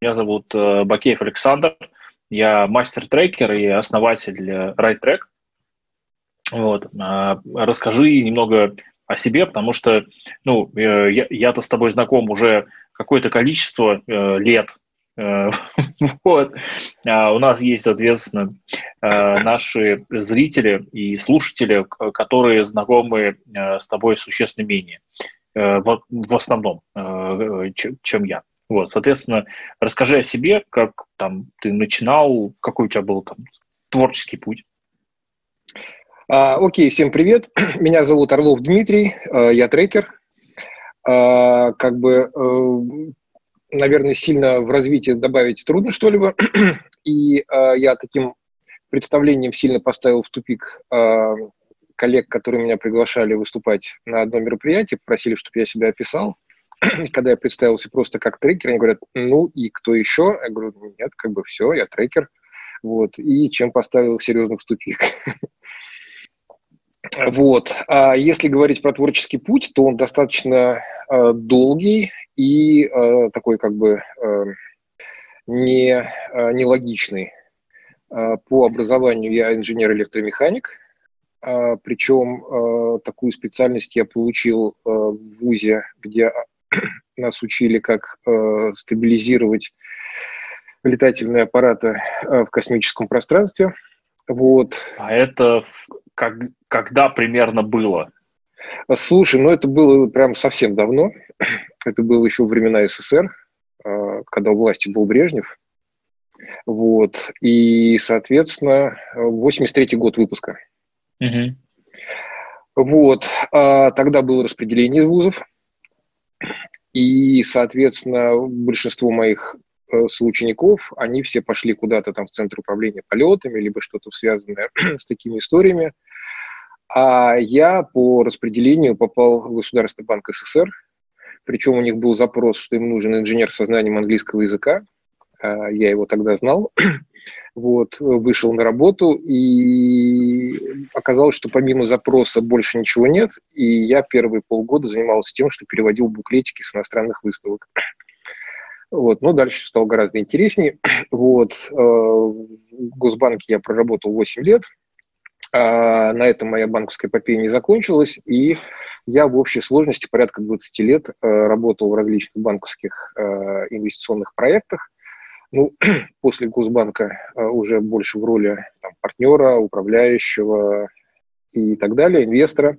Меня зовут э, Бакеев Александр. Я мастер-трекер и основатель э, RideTrack. Вот. А, расскажи немного о себе, потому что ну, э, я-то с тобой знаком уже какое-то количество лет. Вот. А у нас есть, соответственно, наши зрители и слушатели, которые знакомы с тобой существенно менее, в основном, чем я. Вот, соответственно, расскажи о себе, как там ты начинал, какой у тебя был там творческий путь. А, окей, всем привет. Меня зовут Орлов Дмитрий, а, я трекер. А, как бы, а, наверное, сильно в развитии добавить трудно что-либо. И а, я таким представлением сильно поставил в тупик а, коллег, которые меня приглашали выступать на одно мероприятие, просили, чтобы я себя описал. когда я представился просто как трекер, они говорят, ну и кто еще? Я говорю, нет, как бы все, я трекер. Вот, и чем поставил серьезно в тупик. Вот. А если говорить про творческий путь, то он достаточно э, долгий и э, такой как бы э, не, э, нелогичный. Э, по образованию я инженер-электромеханик, э, причем э, такую специальность я получил э, в ВУЗе, где нас учили, как э, стабилизировать летательные аппараты э, в космическом пространстве. Вот. А это как, когда примерно было? Слушай, ну это было прям совсем давно. Это было еще времена СССР, э, когда у власти был Брежнев. Вот. И, соответственно, 83-й год выпуска. Угу. Вот. А тогда было распределение вузов. И, соответственно, большинство моих э, соучеников, они все пошли куда-то там в центр управления полетами, либо что-то связанное с такими историями. А я по распределению попал в Государственный банк СССР, причем у них был запрос, что им нужен инженер со знанием английского языка. А, я его тогда знал. Вот, вышел на работу, и оказалось, что помимо запроса больше ничего нет, и я первые полгода занимался тем, что переводил буклетики с иностранных выставок. Вот, но дальше стало гораздо интереснее. Вот, э, в Госбанке я проработал 8 лет, а на этом моя банковская эпопея не закончилась, и я в общей сложности порядка 20 лет э, работал в различных банковских э, инвестиционных проектах, ну, после Госбанка э, уже больше в роли там, партнера, управляющего и так далее, инвестора.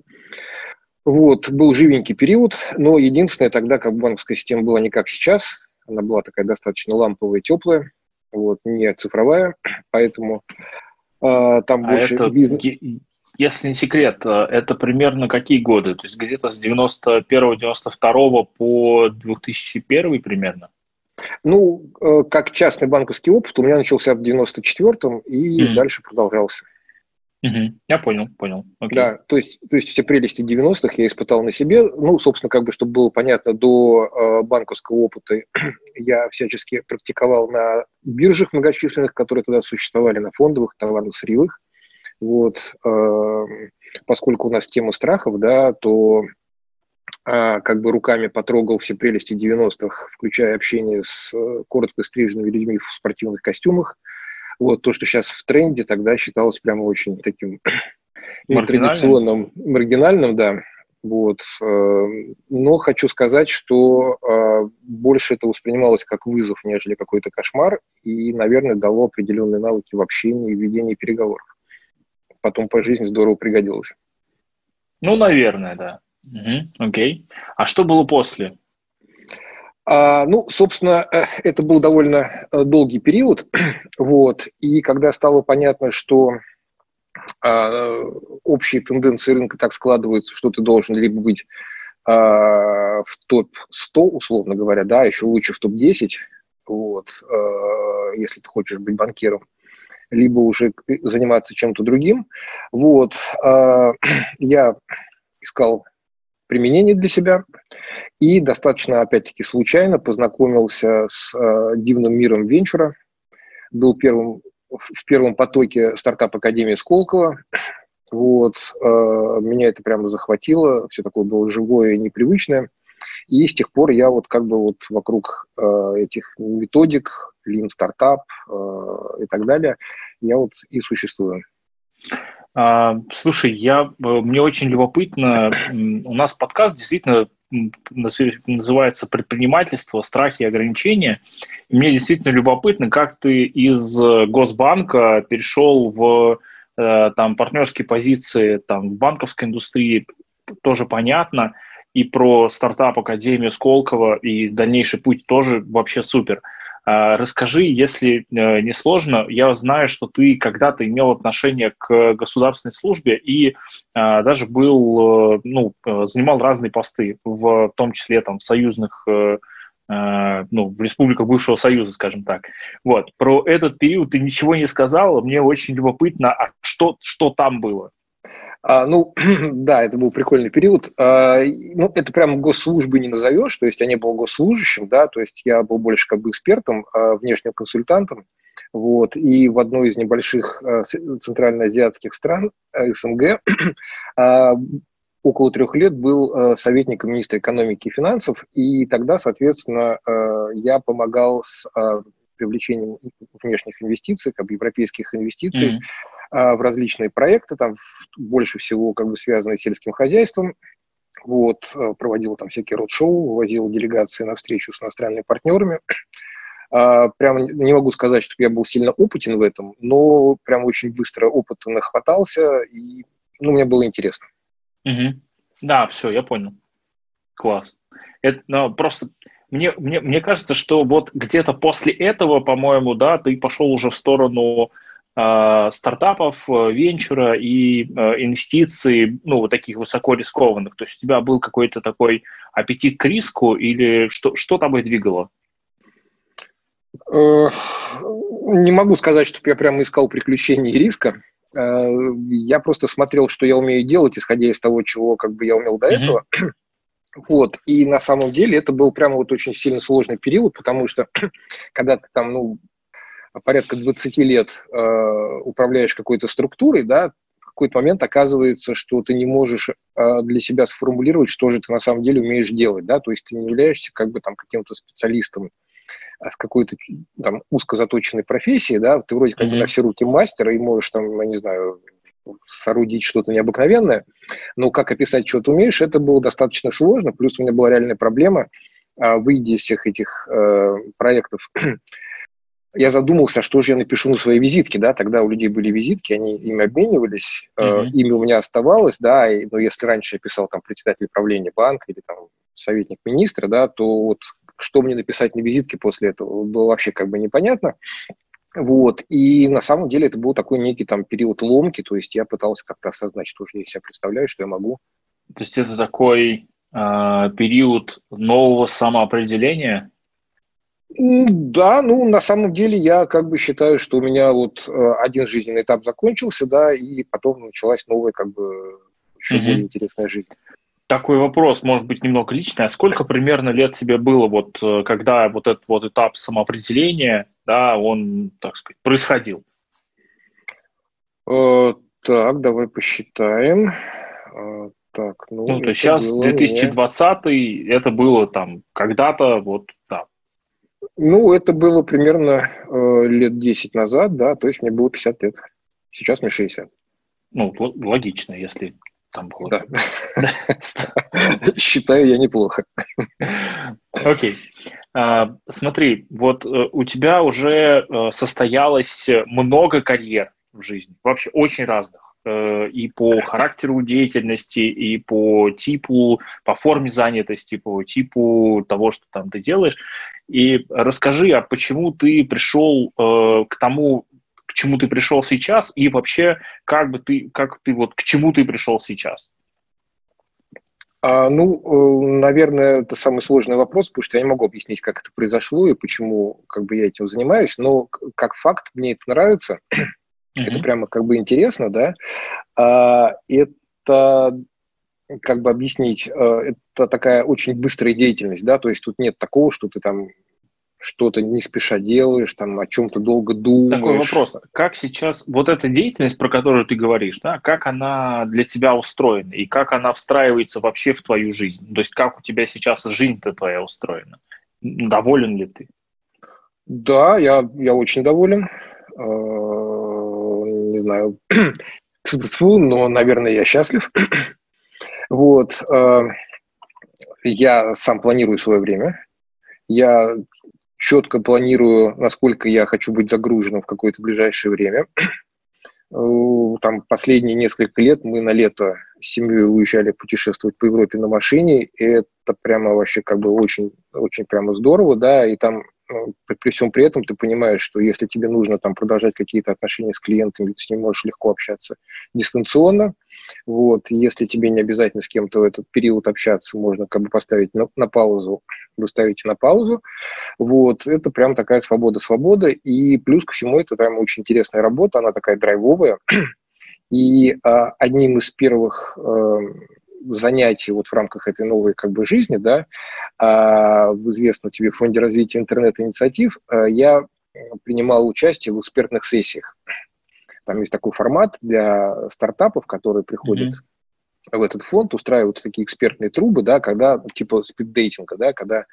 Вот, был живенький период, но единственное, тогда как банковская система была не как сейчас, она была такая достаточно ламповая, теплая, вот, не цифровая, поэтому э, там а больше это, бизнес... Если не секрет, э, это примерно какие годы? То есть где-то с 91-92 по 2001 примерно? Ну, э, как частный банковский опыт у меня начался в 94-м и mm. дальше продолжался. Угу. Я понял, понял. Окей. Да, то есть, то есть все прелести 90-х я испытал на себе. Ну, собственно, как бы, чтобы было понятно, до э, банковского опыта я всячески практиковал на биржах многочисленных, которые тогда существовали, на фондовых, товарно-сырьевых. Вот, э, поскольку у нас тема страхов, да, то а, как бы руками потрогал все прелести 90-х, включая общение с э, коротко стриженными людьми в спортивных костюмах. Вот то, что сейчас в тренде, тогда считалось прямо очень таким традиционным, маргинальным, да. Вот. Э, но хочу сказать, что э, больше это воспринималось как вызов, нежели какой-то кошмар, и, наверное, дало определенные навыки в общении и ведении переговоров. Потом по жизни здорово пригодилось. Ну, наверное, да. Угу, окей. А что было после? А, ну, собственно, э, это был довольно э, долгий период, вот, и когда стало понятно, что а, общие тенденции рынка так складываются, что ты должен либо быть а, в топ-100, условно говоря, да, еще лучше в топ-10, вот, а, если ты хочешь быть банкиром, либо уже заниматься чем-то другим, вот, а, я искал применение для себя. И достаточно, опять-таки, случайно познакомился с э, дивным миром венчура. Был первым, в первом потоке стартап Академии Сколково. Вот, э, меня это прямо захватило, все такое было живое и непривычное. И с тех пор я вот как бы вот вокруг э, этих методик, Lean Startup э, и так далее, я вот и существую. А, слушай, я, э, мне очень любопытно, у нас подкаст действительно называется «Предпринимательство. Страхи и ограничения». И мне действительно любопытно, как ты из Госбанка перешел в э, там, партнерские позиции там, в банковской индустрии, тоже понятно, и про стартап Академию Сколково и дальнейший путь тоже вообще супер – расскажи, если э, не сложно, я знаю, что ты когда-то имел отношение к государственной службе и а, даже был, э, ну, э, занимал разные посты, в том числе там союзных ну, в республиках бывшего Союза, скажем так. Вот. Про этот период ты ничего не сказал, мне очень любопытно, а что, что там было? А, ну, да, это был прикольный период. А, ну, это прям госслужбы не назовешь, то есть я не был госслужащим, да, то есть я был больше как бы экспертом, а, внешним консультантом, вот, и в одной из небольших а, центральноазиатских стран а, СНГ а, около трех лет был а, советником министра экономики и финансов, и тогда, соответственно, а, я помогал с а, привлечением внешних инвестиций, как бы европейских инвестиций, mm-hmm в различные проекты, там больше всего как бы связанные с сельским хозяйством. Вот, а, проводил там всякие род-шоу, возил делегации на встречу с иностранными партнерами. А, прямо не могу сказать, что я был сильно опытен в этом, но прям очень быстро опыта нахватался, и ну, мне было интересно. Угу. Да, все, я понял. Класс. Это ну, просто мне, мне, мне кажется, что вот где-то после этого, по-моему, да, ты пошел уже в сторону стартапов, э, венчура и э, инвестиций, ну, вот таких высоко рискованных? То есть у тебя был какой-то такой аппетит к риску или что, что тобой двигало? Не могу сказать, что я прямо искал приключений и риска. Я просто смотрел, что я умею делать, исходя из того, чего как бы я умел до mm-hmm. этого. Вот, и на самом деле это был прямо вот очень сильно сложный период, потому что когда ты там, ну, порядка 20 лет э, управляешь какой-то структурой, да, в какой-то момент оказывается, что ты не можешь э, для себя сформулировать, что же ты на самом деле умеешь делать, да, то есть ты не являешься как бы там каким-то специалистом с какой-то там узко заточенной профессией, да, ты вроде как mm-hmm. бы на все руки мастера и можешь там, я не знаю, соорудить что-то необыкновенное, но как описать, что ты умеешь, это было достаточно сложно, плюс у меня была реальная проблема, а, выйдя из всех этих э, проектов я задумался, что же я напишу на своей визитке, да, тогда у людей были визитки, они ими обменивались, mm-hmm. э, имя у меня оставалось, да, и, но ну, если раньше я писал там председатель правления банка или там советник министра, да, то вот что мне написать на визитке после этого было вообще как бы непонятно. Вот, и на самом деле это был такой некий там период ломки, то есть я пытался как-то осознать, что же я себя представляю, что я могу. То есть это такой э, период нового самоопределения? Да, ну, на самом деле я как бы считаю, что у меня вот э, один жизненный этап закончился, да, и потом началась новая как бы еще угу. более интересная жизнь. Такой вопрос, может быть, немного личный. А сколько примерно лет тебе было, вот, э, когда вот этот вот этап самоопределения, да, он, так сказать, происходил? Э, так, давай посчитаем. Э, так, ну, ну то есть сейчас 2020 меня... это было там когда-то вот ну, это было примерно э, лет 10 назад, да, то есть мне было 50 лет. Сейчас мне 60. Ну, логично, если там было. Да. Считаю я неплохо. Окей. А, смотри, вот э, у тебя уже э, состоялось много карьер в жизни, вообще очень разных. Э, и по характеру деятельности, и по типу, по форме занятости, по типу того, что там ты делаешь. И расскажи, а почему ты пришел э, к тому, к чему ты пришел сейчас, и вообще, как бы ты, как ты вот к чему ты пришел сейчас? А, ну, э, наверное, это самый сложный вопрос, потому что я не могу объяснить, как это произошло и почему как бы я этим занимаюсь, но как факт мне это нравится. Mm-hmm. Это прямо как бы интересно, да. А, это как бы объяснить, э, это такая очень быстрая деятельность, да, то есть тут нет такого, что ты там что-то не спеша делаешь, там о чем-то долго думаешь. Такой вопрос. Как сейчас вот эта деятельность, про которую ты говоришь, да, как она для тебя устроена и как она встраивается вообще в твою жизнь? То есть как у тебя сейчас жизнь-то твоя устроена? Доволен ли ты? Да, я, я очень доволен. Не знаю, но, наверное, я счастлив. Вот. Э, я сам планирую свое время. Я четко планирую, насколько я хочу быть загруженным в какое-то ближайшее время. Там последние несколько лет мы на лето с семьей уезжали путешествовать по Европе на машине, и это прямо вообще как бы очень, очень прямо здорово, да, и там при, всем при этом ты понимаешь, что если тебе нужно там продолжать какие-то отношения с клиентами, ты с ним можешь легко общаться дистанционно, вот, если тебе не обязательно с кем-то в этот период общаться, можно как бы поставить на, на паузу, вы ставите на паузу, вот, это прям такая свобода-свобода, и плюс ко всему это прям очень интересная работа, она такая драйвовая, и а, одним из первых а, занятий вот в рамках этой новой как бы жизни, да, а, в известном тебе фонде развития интернет-инициатив, а, я принимал участие в экспертных сессиях. Там есть такой формат для стартапов, которые приходят mm-hmm. в этот фонд, устраиваются такие экспертные трубы, да, когда типа спиддейтинга, да, когда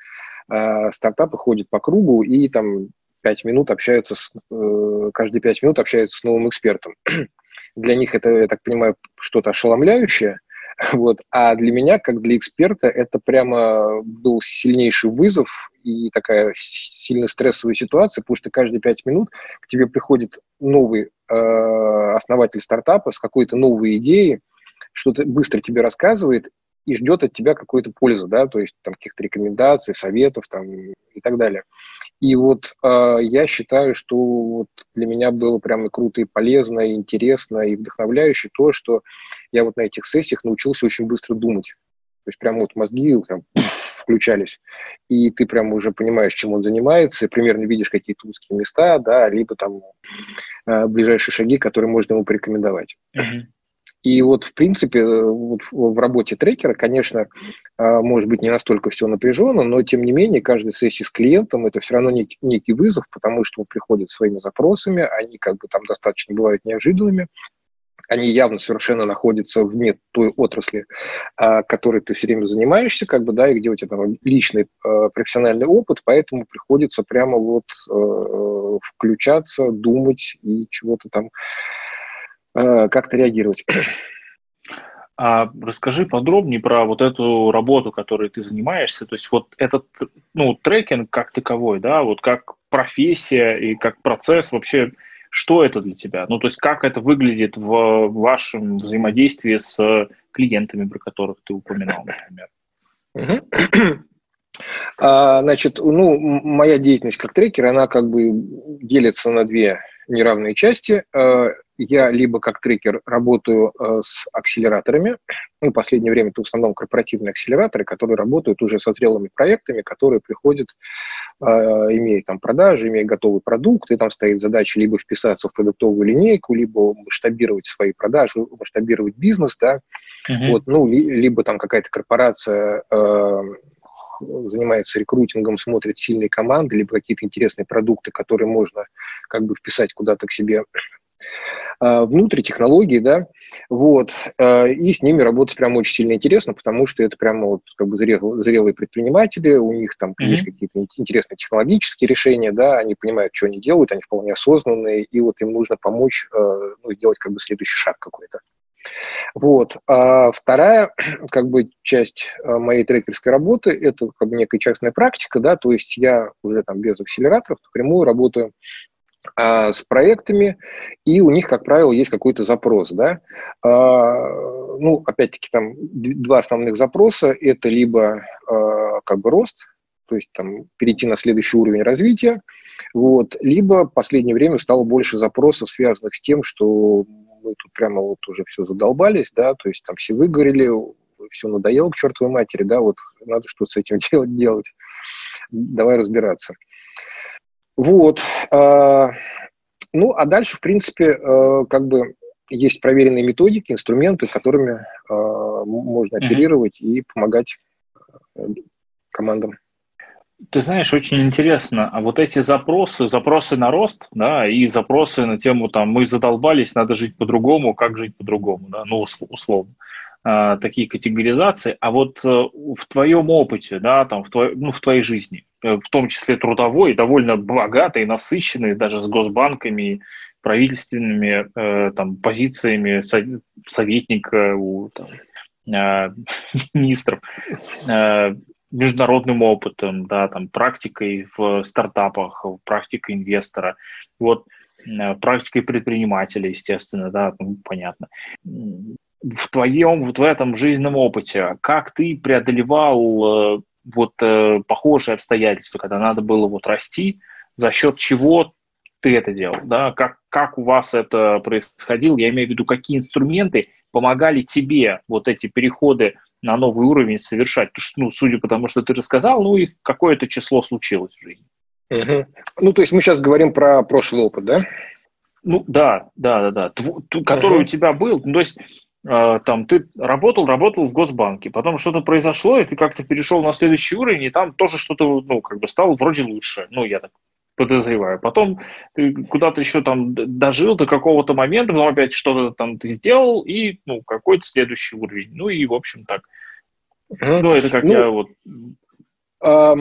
э, стартапы ходят по кругу и там пять минут общаются с, э, каждые пять минут общаются с новым экспертом. для них это, я так понимаю, что-то ошеломляющее, вот. А для меня, как для эксперта, это прямо был сильнейший вызов и такая сильно стрессовая ситуация, потому что каждые пять минут к тебе приходит новый э, основатель стартапа с какой-то новой идеей, что-то быстро тебе рассказывает и ждет от тебя какую-то пользу, да, то есть там каких-то рекомендаций, советов там и так далее. И вот э, я считаю, что вот для меня было прямо круто и полезно, и интересно, и вдохновляюще то, что я вот на этих сессиях научился очень быстро думать. То есть прямо вот мозги там включались, и ты прямо уже понимаешь, чем он занимается, примерно видишь какие-то узкие места, да, либо там э, ближайшие шаги, которые можно ему порекомендовать. Uh-huh. И вот, в принципе, э, вот в работе трекера, конечно, а, может быть не настолько все напряженно, но, тем не менее, каждая сессия с клиентом – это все равно некий, некий вызов, потому что он приходит своими запросами, они как бы там достаточно бывают неожиданными, они явно совершенно находятся вне той отрасли, а, которой ты все время занимаешься, как бы, да, и где у тебя там личный а, профессиональный опыт, поэтому приходится прямо вот э, включаться, думать и чего-то там Э, как-то реагировать. А расскажи подробнее про вот эту работу, которой ты занимаешься. То есть вот этот ну, трекинг как таковой, да, вот как профессия и как процесс вообще, что это для тебя? Ну, то есть как это выглядит в вашем взаимодействии с клиентами, про которых ты упоминал, например? А, значит, ну, моя деятельность как трекер, она как бы делится на две неравные части. Э, я либо как трекер работаю э, с акселераторами, ну, в последнее время это в основном корпоративные акселераторы, которые работают уже со зрелыми проектами, которые приходят, э, имея там продажи, имея готовый продукт, и там стоит задача либо вписаться в продуктовую линейку, либо масштабировать свои продажи, масштабировать бизнес, да, uh-huh. вот, ну, либо там какая-то корпорация занимается рекрутингом, смотрит сильные команды, либо какие-то интересные продукты, которые можно как бы вписать куда-то к себе а, внутрь технологии, да, вот, а, и с ними работать прям очень сильно интересно, потому что это прямо вот как бы зрелые, зрелые предприниматели, у них там mm-hmm. есть какие-то интересные технологические решения, да, они понимают, что они делают, они вполне осознанные, и вот им нужно помочь, а, ну, сделать как бы следующий шаг какой-то. Вот. А вторая как бы, часть а, моей трекерской работы – это как бы некая частная практика, да, то есть я уже там без акселераторов напрямую работаю а, с проектами, и у них, как правило, есть какой-то запрос, да. А, ну, опять-таки, там два основных запроса – это либо а, как бы рост, то есть там перейти на следующий уровень развития, вот, либо в последнее время стало больше запросов, связанных с тем, что мы тут прямо вот уже все задолбались, да, то есть там все выгорели, все надоело к чертовой матери, да, вот надо что-то с этим делать, делать. Давай разбираться. Вот. А, ну, а дальше, в принципе, а, как бы есть проверенные методики, инструменты, которыми а, можно оперировать mm-hmm. и помогать командам. Ты знаешь, очень интересно, а вот эти запросы, запросы на рост, да, и запросы на тему, там, мы задолбались, надо жить по-другому, как жить по-другому, да, ну, условно, а, такие категоризации, а вот э, в твоем опыте, да, там, в, твой, ну, в твоей жизни, э, в том числе трудовой, довольно богатой, насыщенной, даже с госбанками, правительственными э, там, позициями советника у там, э, министров, э, международным опытом, да, там, практикой в стартапах, практикой инвестора, вот, э, практикой предпринимателя, естественно, да, ну, понятно. В твоем, вот в этом жизненном опыте, как ты преодолевал э, вот э, похожие обстоятельства, когда надо было вот расти, за счет чего ты это делал, да, как, как у вас это происходило, я имею в виду, какие инструменты помогали тебе вот эти переходы на новый уровень совершать? Потому что, ну, судя по тому, что ты рассказал, ну, и какое-то число случилось в жизни. Угу. Ну, то есть мы сейчас говорим про прошлый опыт, да? Ну, да, да, да, да. Тв, который угу. у тебя был, ну, то есть э, там ты работал, работал в Госбанке, потом что-то произошло, и ты как-то перешел на следующий уровень, и там тоже что-то, ну, как бы стало вроде лучше. Ну, я так подозреваю. Потом ты куда-то еще там дожил до какого-то момента, потом опять что-то там ты сделал, и, ну, какой-то следующий уровень. Ну, и, в общем, так. Ну, это как ну, я вот... Э,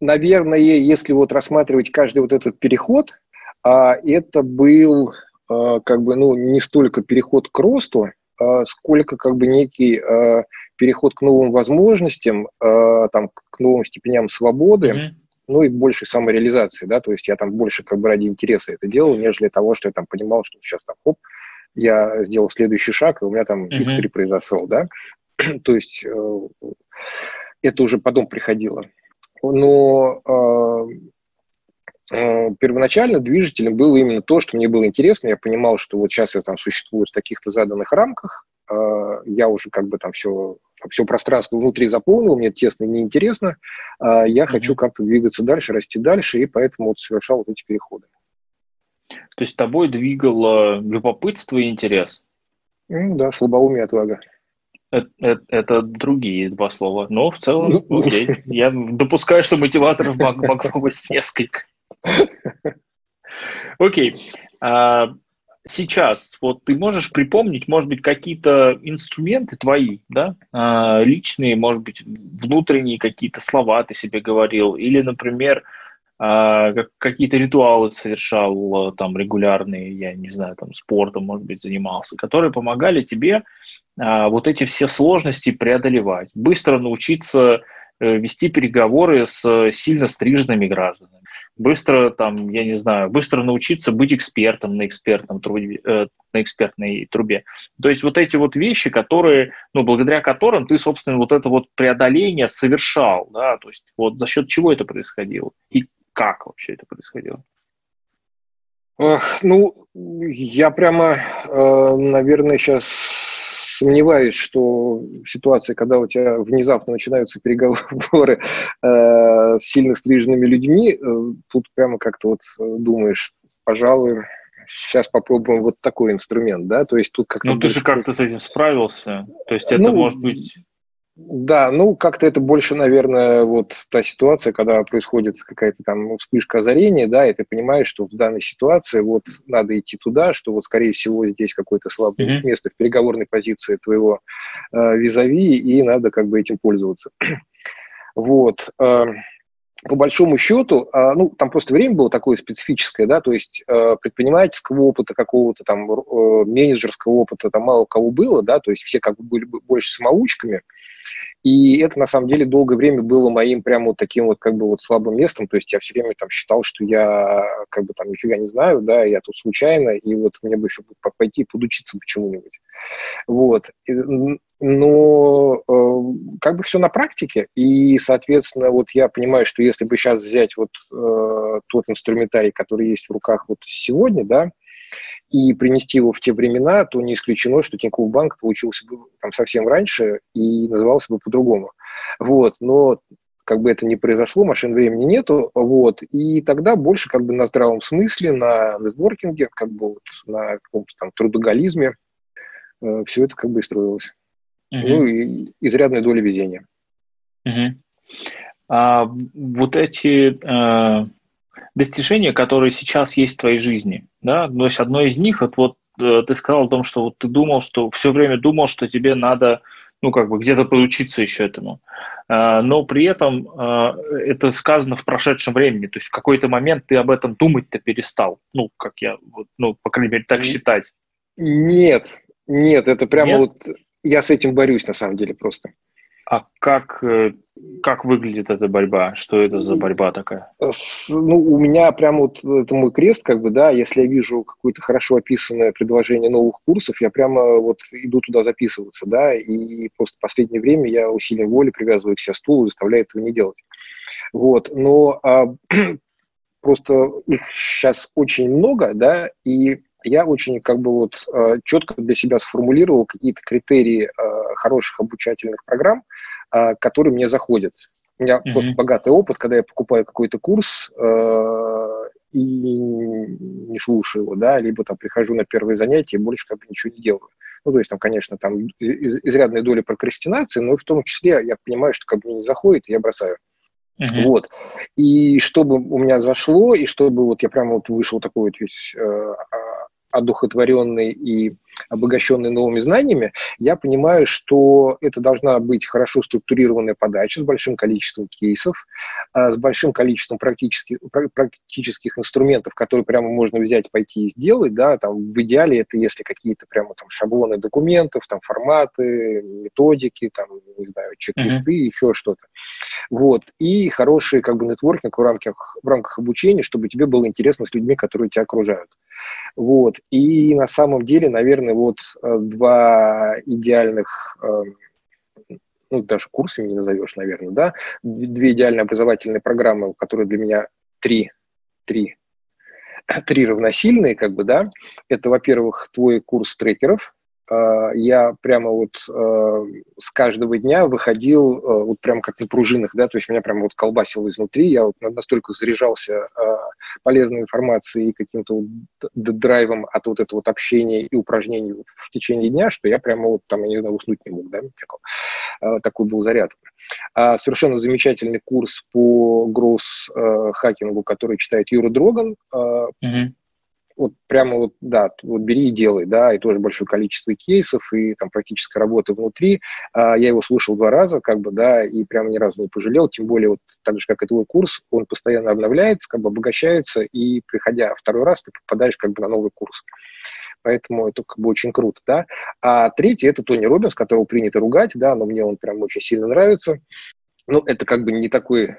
наверное, если вот рассматривать каждый вот этот переход, э, это был э, как бы, ну, не столько переход к росту, э, сколько как бы некий э, переход к новым возможностям, э, там, к новым степеням свободы, mm-hmm ну и большей самореализации, да, то есть я там больше как бы ради интереса это делал, нежели того, что я там понимал, что сейчас там, хоп, я сделал следующий шаг, и у меня там X3 uh-huh. произошел, да, то есть э, это уже потом приходило. Но э, э, первоначально движителем было именно то, что мне было интересно, я понимал, что вот сейчас я там существую в таких-то заданных рамках, э, я уже как бы там все все пространство внутри заполнил, мне тесно и неинтересно, а я mm-hmm. хочу как-то двигаться дальше, расти дальше, и поэтому вот совершал вот эти переходы. То есть тобой двигало любопытство и интерес? Mm, да, слабоумие и отвага. Это, это, это другие два слова, но в целом, ну, окей. Я допускаю, что мотиваторов могло быть несколько. Окей. Сейчас вот ты можешь припомнить, может быть, какие-то инструменты твои, да, а, личные, может быть, внутренние какие-то слова ты себе говорил, или, например, а, какие-то ритуалы совершал там регулярные, я не знаю, там спортом, может быть, занимался, которые помогали тебе а, вот эти все сложности преодолевать, быстро научиться э, вести переговоры с сильно стриженными гражданами быстро там, я не знаю, быстро научиться быть экспертом на экспертном трубе, э, на экспертной трубе. То есть вот эти вот вещи, которые, ну, благодаря которым ты, собственно, вот это вот преодоление совершал, да, то есть вот за счет чего это происходило и как вообще это происходило? Ну, я прямо, э, наверное, сейчас сомневаюсь, что ситуация, когда у тебя внезапно начинаются переговоры э, с сильно стриженными людьми, э, тут прямо как-то вот э, думаешь, пожалуй, сейчас попробуем вот такой инструмент, да, то есть тут как-то... Ну, ты же как-то с этим справился, то есть это ну, может быть да, ну как-то это больше, наверное, вот та ситуация, когда происходит какая-то там вспышка озарения, да, и ты понимаешь, что в данной ситуации вот надо идти туда, что вот скорее всего здесь какое-то слабое mm-hmm. место в переговорной позиции твоего э, визави, и надо как бы этим пользоваться. вот. Э, по большому счету, э, ну, там просто время было такое специфическое, да, то есть э, предпринимательского опыта какого-то там, э, менеджерского опыта там мало у кого было, да, то есть все как бы были больше самоучками, и это, на самом деле, долгое время было моим прямо вот таким вот как бы вот слабым местом. То есть я все время там считал, что я как бы там нифига не знаю, да, я тут случайно, и вот мне бы еще пойти подучиться почему-нибудь. Вот. Но э, как бы все на практике, и, соответственно, вот я понимаю, что если бы сейчас взять вот э, тот инструментарий, который есть в руках вот сегодня, да, и принести его в те времена, то не исключено, что Тинькофф Банк получился бы там совсем раньше и назывался бы по-другому. Вот, но как бы это не произошло, машин времени нету, вот, и тогда больше как бы на здравом смысле, на нетворкинге, как бы вот на каком-то там трудоголизме э, все это как бы и строилось. Uh-huh. Ну, и изрядная доля везения. Uh-huh. а, вот эти а, достижения, которые сейчас есть в твоей жизни, да, то есть одно из них, вот, вот э, ты сказал о том, что вот ты думал, что все время думал, что тебе надо, ну, как бы где-то поучиться еще этому. А, но при этом а, это сказано в прошедшем времени, то есть в какой-то момент ты об этом думать-то перестал, ну, как я, ну, по крайней мере, так считать. Нет, нет, это прямо Нет? вот я с этим борюсь на самом деле просто. А как, э, как выглядит эта борьба? Что это за борьба такая? Ну, у меня прямо вот это мой крест, как бы, да, если я вижу какое-то хорошо описанное предложение новых курсов, я прямо вот иду туда записываться, да, и просто в последнее время я усилием воли привязываю к себе стул и заставляю этого не делать. Вот, но а, просто их сейчас очень много, да, и я очень как бы вот э, четко для себя сформулировал какие-то критерии э, хороших обучательных программ, э, которые мне заходят. У меня mm-hmm. просто богатый опыт, когда я покупаю какой-то курс и не слушаю его, да, либо там прихожу на первые занятия и больше как бы ничего не делаю. Ну, то есть там, конечно, там из- изрядная доля прокрастинации, но в том числе я понимаю, что как бы мне не заходит, и я бросаю. Uh-huh. Вот. И чтобы у меня зашло, и чтобы вот я прямо вот вышел такой вот весь э, одухотворенный и обогащенный новыми знаниями, я понимаю, что это должна быть хорошо структурированная подача с большим количеством кейсов, а, с большим количеством практических, практических инструментов, которые прямо можно взять, пойти и сделать, да, там в идеале это если какие-то прямо там шаблоны документов, там форматы, методики, там, не знаю, чек-листы, mm-hmm. еще что-то. Вот. И хороший как бы нетворкинг в рамках, в рамках обучения, чтобы тебе было интересно с людьми, которые тебя окружают. Вот. И на самом деле, наверное, вот э, два идеальных эм, ну, даже курсами не назовешь, наверное, да, две идеальные образовательные программы, которые для меня три, три, три равносильные, как бы, да, это, во-первых, твой курс трекеров, я прямо вот а, с каждого дня выходил а, вот прям как на пружинах, да, то есть меня прямо вот колбасило изнутри, я вот настолько заряжался полезной информацией и каким-то драйвом от вот этого вот общения и упражнений в течение дня, что я прямо вот там, я не знаю, уснуть не мог, да, такой был заряд. Совершенно замечательный курс по гросс-хакингу, который читает Юра Дроган. Mm-hmm вот прямо вот, да, вот бери и делай, да, и тоже большое количество кейсов, и там практическая работа внутри. А, я его слушал два раза, как бы, да, и прямо ни разу не пожалел, тем более вот так же, как и твой курс, он постоянно обновляется, как бы обогащается, и приходя второй раз, ты попадаешь как бы на новый курс. Поэтому это как бы очень круто, да. А третий – это Тони Робинс, которого принято ругать, да, но мне он прям очень сильно нравится. Ну, это как бы не такой э,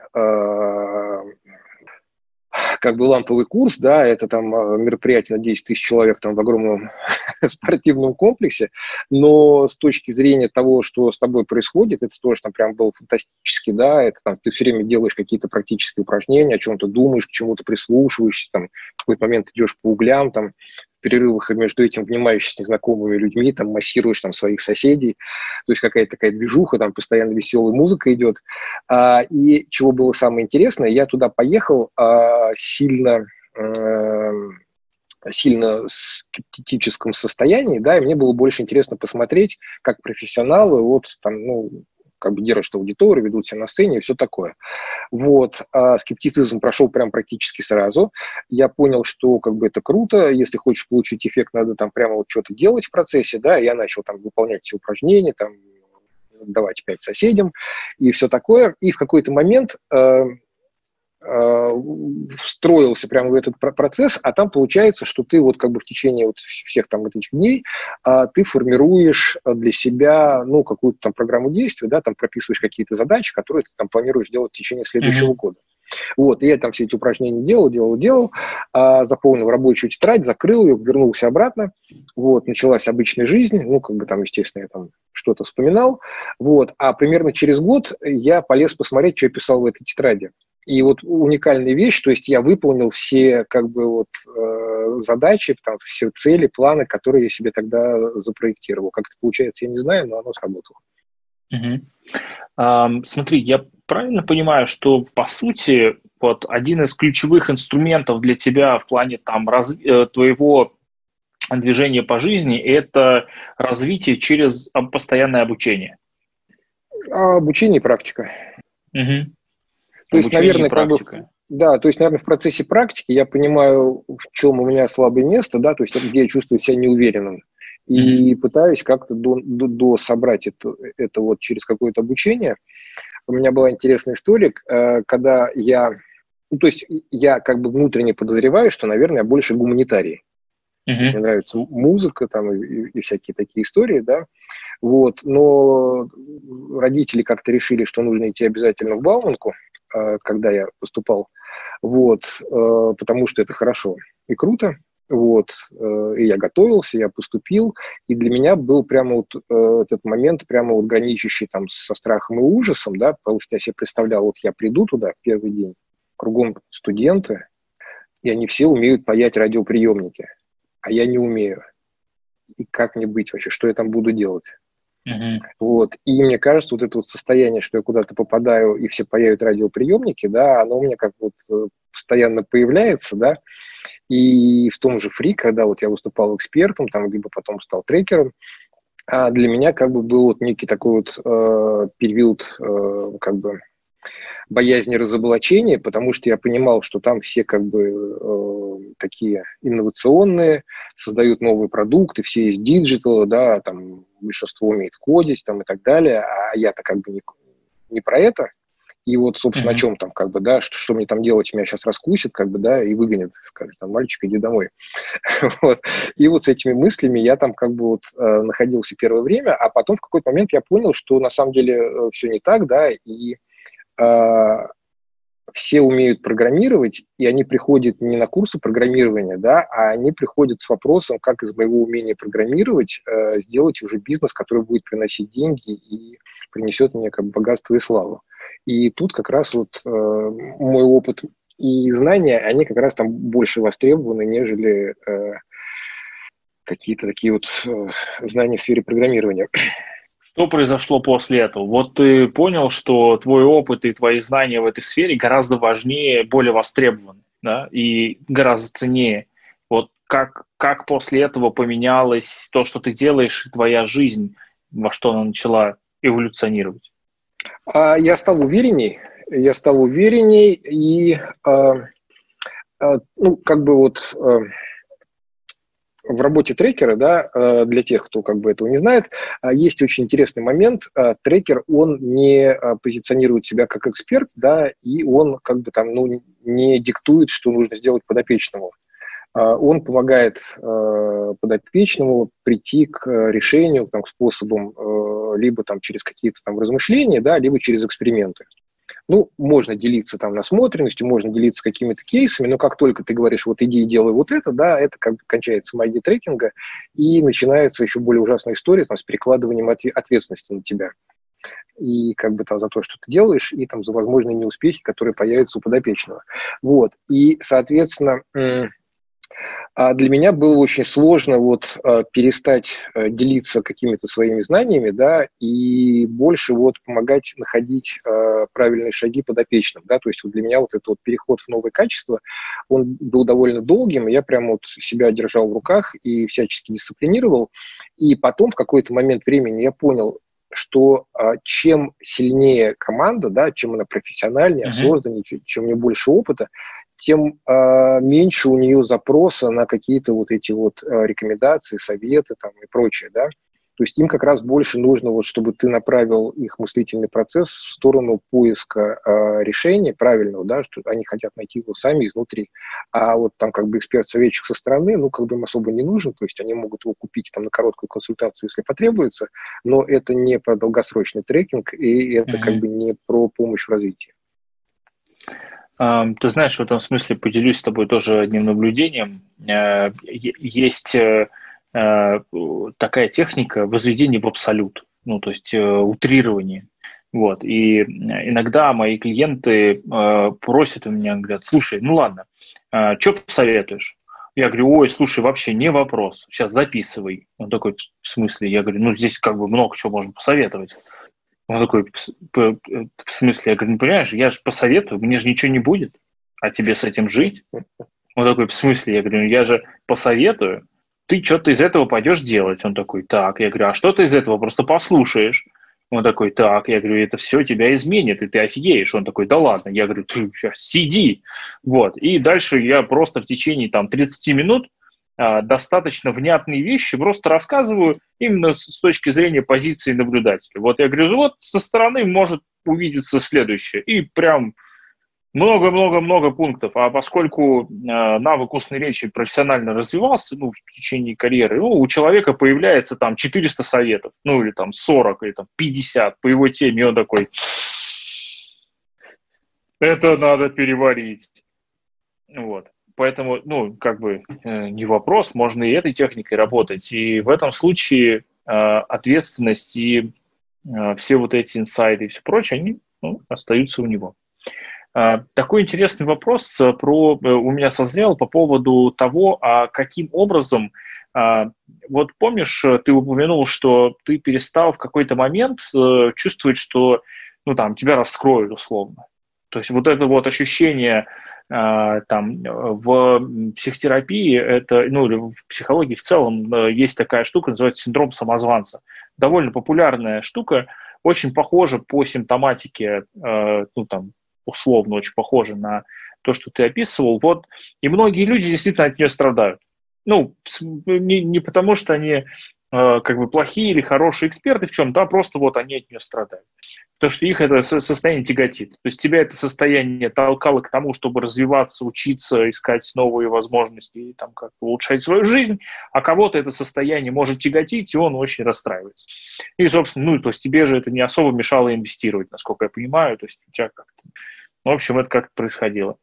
как бы ламповый курс, да, это там а, мероприятие на 10 тысяч человек там в огромном спортивном комплексе, но с точки зрения того, что с тобой происходит, это тоже там прям было фантастически, да, это там ты все время делаешь какие-то практические упражнения, о чем-то думаешь, к чему-то прислушиваешься, там в какой-то момент идешь по углям, там перерывах и между этим внимаешь с незнакомыми людьми, там массируешь там своих соседей, то есть какая-то такая движуха, там постоянно веселая музыка идет. А, и чего было самое интересное, я туда поехал а, сильно а, сильно скептическом состоянии, да, и мне было больше интересно посмотреть, как профессионалы вот там, ну, как бы держат аудиторию, ведут себя на сцене и все такое. Вот. А скептицизм прошел прям практически сразу. Я понял, что как бы это круто, если хочешь получить эффект, надо там прямо вот что-то делать в процессе, да, я начал там выполнять все упражнения, там давать пять соседям и все такое. И в какой-то момент э, встроился прямо в этот процесс, а там получается, что ты вот как бы в течение вот всех там этих дней а, ты формируешь для себя, ну, какую-то там программу действий, да, там прописываешь какие-то задачи, которые ты там планируешь делать в течение следующего mm-hmm. года. Вот, и я там все эти упражнения делал, делал, делал, а, заполнил рабочую тетрадь, закрыл ее, вернулся обратно, вот, началась обычная жизнь, ну, как бы там, естественно, я там что-то вспоминал, вот, а примерно через год я полез посмотреть, что я писал в этой тетради. И вот уникальная вещь, то есть я выполнил все как бы вот э, задачи, там, все цели, планы, которые я себе тогда запроектировал. Как это получается, я не знаю, но оно сработало. Угу. Um, смотри, я правильно понимаю, что по сути вот один из ключевых инструментов для тебя в плане там раз, э, твоего движения по жизни это развитие через постоянное обучение. Обучение и практика. Угу. То есть, наверное, как бы, да, то есть, наверное, в процессе практики я понимаю, в чем у меня слабое место, да, то есть где я чувствую себя неуверенным. И mm-hmm. пытаюсь как-то до, до, до собрать это, это вот через какое-то обучение. У меня была интересная история, э, когда я, ну, то есть я как бы внутренне подозреваю, что, наверное, я больше гуманитарий. Uh-huh. Мне нравится музыка там и, и всякие такие истории, да. Вот, но родители как-то решили, что нужно идти обязательно в Бауманку, когда я поступал, вот, э, потому что это хорошо и круто, вот, э, и я готовился, я поступил, и для меня был прямо вот этот момент, прямо вот граничащий там со страхом и ужасом, да, потому что я себе представлял, вот я приду туда первый день, кругом студенты, и они все умеют паять радиоприемники, а я не умею. И как мне быть вообще, что я там буду делать? Uh-huh. Вот. И мне кажется, вот это вот состояние, что я куда-то попадаю, и все паяют радиоприемники, да, оно у меня как вот э, постоянно появляется, да, и в том же ФРИИ, когда вот я выступал экспертом, там, либо потом стал трекером, а для меня как бы был вот некий такой вот э, период э, как бы боязни разоблачения, потому что я понимал, что там все как бы э, такие инновационные, создают новые продукты, все из digital а, да, там большинство умеет кодить там и так далее, а я-то как бы не, не про это. И вот, собственно, mm-hmm. о чем там, как бы, да, что, что мне там делать, меня сейчас раскусит, как бы, да, и выгонят, скажет, там, мальчик, иди домой. вот. И вот с этими мыслями я там как бы вот э, находился первое время, а потом в какой-то момент я понял, что на самом деле э, все не так, да, и а, все умеют программировать, и они приходят не на курсы программирования, да, а они приходят с вопросом, как из моего умения программировать э, сделать уже бизнес, который будет приносить деньги и принесет мне как богатство и славу. И тут как раз вот э, мой опыт и знания, они как раз там больше востребованы, нежели э, какие-то такие вот э, знания в сфере программирования. Что произошло после этого? Вот ты понял, что твой опыт и твои знания в этой сфере гораздо важнее, более востребованы, да, и гораздо ценнее. Вот как, как после этого поменялось то, что ты делаешь, и твоя жизнь, во что она начала эволюционировать? А, я стал уверенней, я стал уверенней, и, а, а, ну, как бы вот в работе трекера, да, э, для тех, кто как бы этого не знает, э, есть очень интересный момент. Э, трекер, он не позиционирует себя как эксперт, да, и он как бы там, ну, не диктует, что нужно сделать подопечному. Он помогает подопечному прийти к решению, там, к способам либо там через какие-то там размышления, да, либо через эксперименты. Ну, можно делиться там насмотренностью, можно делиться какими-то кейсами, но как только ты говоришь, вот иди и делай вот это, да, это как бы кончается магия трекинга, и начинается еще более ужасная история там, с перекладыванием ответственности на тебя. И как бы там за то, что ты делаешь, и там за возможные неуспехи, которые появятся у подопечного. Вот. И, соответственно, а для меня было очень сложно вот а, перестать а, делиться какими-то своими знаниями, да, и больше вот помогать находить правильные шаги подопечным, да, то есть вот для меня вот этот вот переход в новое качество, он был довольно долгим, я прямо вот себя держал в руках и всячески дисциплинировал, и потом в какой-то момент времени я понял, что чем сильнее команда, да, чем она профессиональнее, uh-huh. осознаннее, чем у нее больше опыта, тем э, меньше у нее запроса на какие-то вот эти вот э, рекомендации, советы там и прочее, да. То есть им как раз больше нужно, вот, чтобы ты направил их мыслительный процесс в сторону поиска э, решения правильного, да, что они хотят найти его сами изнутри. А вот там как бы эксперт-советчик со стороны, ну, как бы им особо не нужен, то есть они могут его купить там на короткую консультацию, если потребуется, но это не про долгосрочный трекинг, и это mm-hmm. как бы не про помощь в развитии. Ты знаешь, в этом смысле поделюсь с тобой тоже одним наблюдением. Э, есть э, э, такая техника возведения в абсолют, ну, то есть утрирование. Вот. И иногда мои клиенты просят у меня, говорят, слушай, ну ладно, что посоветуешь? Я говорю, ой, слушай, вообще не вопрос, сейчас записывай. Он такой, в смысле? Я говорю, ну здесь как бы много чего можно посоветовать. Он такой, в смысле? Я говорю, ну, понимаешь, я же посоветую, мне же ничего не будет, а тебе с этим жить? Он такой, в смысле? Я говорю, ну, я же посоветую, ты что-то из этого пойдешь делать. Он такой, так, я говорю, а что ты из этого просто послушаешь? Он такой, так, я говорю, это все тебя изменит, и ты офигеешь. Он такой, да ладно. Я говорю, ты сиди. Вот. И дальше я просто в течение там 30 минут достаточно внятные вещи просто рассказываю именно с, точки зрения позиции наблюдателя. Вот я говорю, вот со стороны может увидеться следующее. И прям много-много-много пунктов. А поскольку э, навык устной речи профессионально развивался ну, в течение карьеры, ну, у человека появляется там 400 советов, ну или там 40, или там 50 по его теме, он такой, это надо переварить. Вот. Поэтому, ну, как бы э, не вопрос, можно и этой техникой работать. И в этом случае э, ответственность и э, все вот эти инсайды и все прочее, они ну, остаются у него. А, такой интересный вопрос э, про, э, у меня созрел по поводу того, а каким образом, а, вот помнишь, э, ты упомянул, что ты перестал в какой-то момент чувствовать, что ну, там, тебя раскроют условно. То есть вот это вот ощущение там в психотерапии, это, ну, или в психологии в целом есть такая штука, называется синдром самозванца. Довольно популярная штука, очень похожа по симптоматике, ну, там, условно очень похожа на то, что ты описывал. Вот, и многие люди действительно от нее страдают. Ну, не, не потому, что они э, как бы плохие или хорошие эксперты в чем, да, просто вот они от нее страдают. Потому что их это состояние тяготит. То есть тебя это состояние толкало к тому, чтобы развиваться, учиться, искать новые возможности и там как улучшать свою жизнь, а кого-то это состояние может тяготить, и он очень расстраивается. И, собственно, ну, то есть тебе же это не особо мешало инвестировать, насколько я понимаю, то есть у тебя как-то в общем, это как происходило.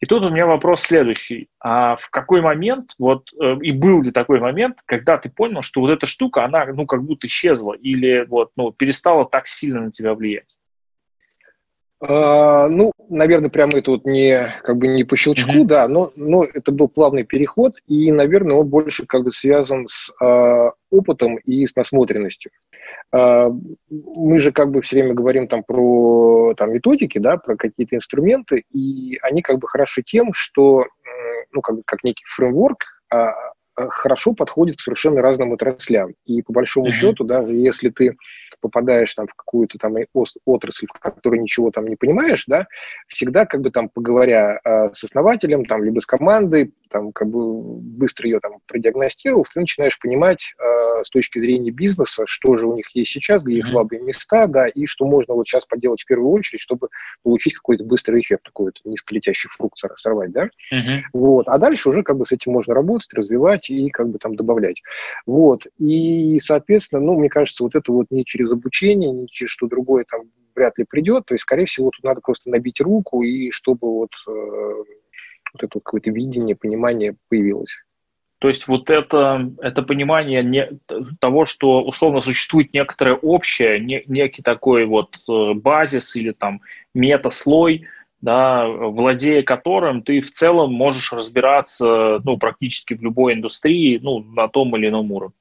И тут у меня вопрос следующий. А в какой момент, вот, э, и был ли такой момент, когда ты понял, что вот эта штука, она, ну, как будто исчезла или, вот, ну, перестала так сильно на тебя влиять? А, ну, наверное, прямо это вот не как бы не по щелчку, mm-hmm. да, но, но это был плавный переход, и, наверное, он больше как бы связан с э, опытом и с насмотренностью. Э, мы же как бы все время говорим там про там, методики, да, про какие-то инструменты, и они как бы хороши тем, что, ну, как, как некий фреймворк, э, хорошо подходит к совершенно разным отраслям. И по большому mm-hmm. счету, даже если ты попадаешь там в какую-то там отрасль, в которой ничего там не понимаешь, да, всегда как бы там поговоря э, с основателем, там, либо с командой, там, как бы быстро ее там продиагностировав, ты начинаешь понимать э, с точки зрения бизнеса, что же у них есть сейчас, где их слабые места, да, и что можно вот сейчас поделать в первую очередь, чтобы получить какой-то быстрый эффект, такой вот низколетящий фрукт сорвать, да. Mm-hmm. Вот. А дальше уже как бы с этим можно работать, развивать и как бы там добавлять. Вот. И, соответственно, ну, мне кажется, вот это вот не через обучение, ни через что другое там вряд ли придет. То есть, скорее всего, тут надо просто набить руку, и чтобы вот э, вот это какое-то видение, понимание появилось. То есть вот это, это понимание не, того, что условно существует некоторое общее, не, некий такой вот э, базис или там мета-слой, да, владея которым ты в целом можешь разбираться ну, практически в любой индустрии ну, на том или ином уровне.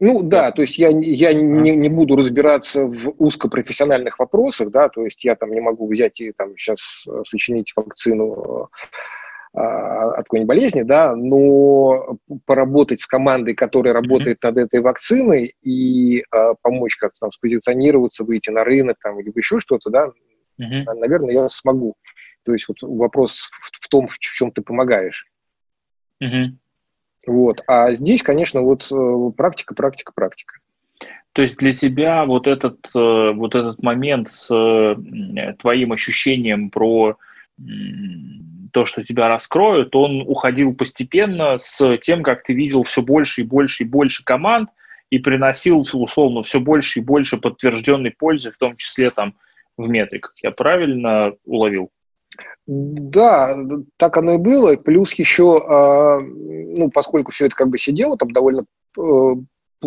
Ну да, то есть я, я не, не буду разбираться в узкопрофессиональных вопросах, да, то есть я там не могу взять и там сейчас э, сочинить вакцину а, от какой-нибудь болезни, да, но поработать с командой, которая работает mm-hmm. над этой вакциной и а, помочь как-то там спозиционироваться, выйти на рынок там, либо еще что-то, да, mm-hmm. наверное, я смогу. То есть вот вопрос в, в том, в чем ты помогаешь. Mm-hmm. Вот. А здесь, конечно, вот э, практика, практика, практика. То есть для тебя вот этот, э, вот этот момент с э, твоим ощущением про то, что тебя раскроют, он уходил постепенно с тем, как ты видел все больше и больше и больше команд и приносил, условно, все больше и больше подтвержденной пользы, в том числе там в метриках. Я правильно уловил? Да, так оно и было. Плюс еще, а, ну, поскольку все это как бы сидело там довольно э,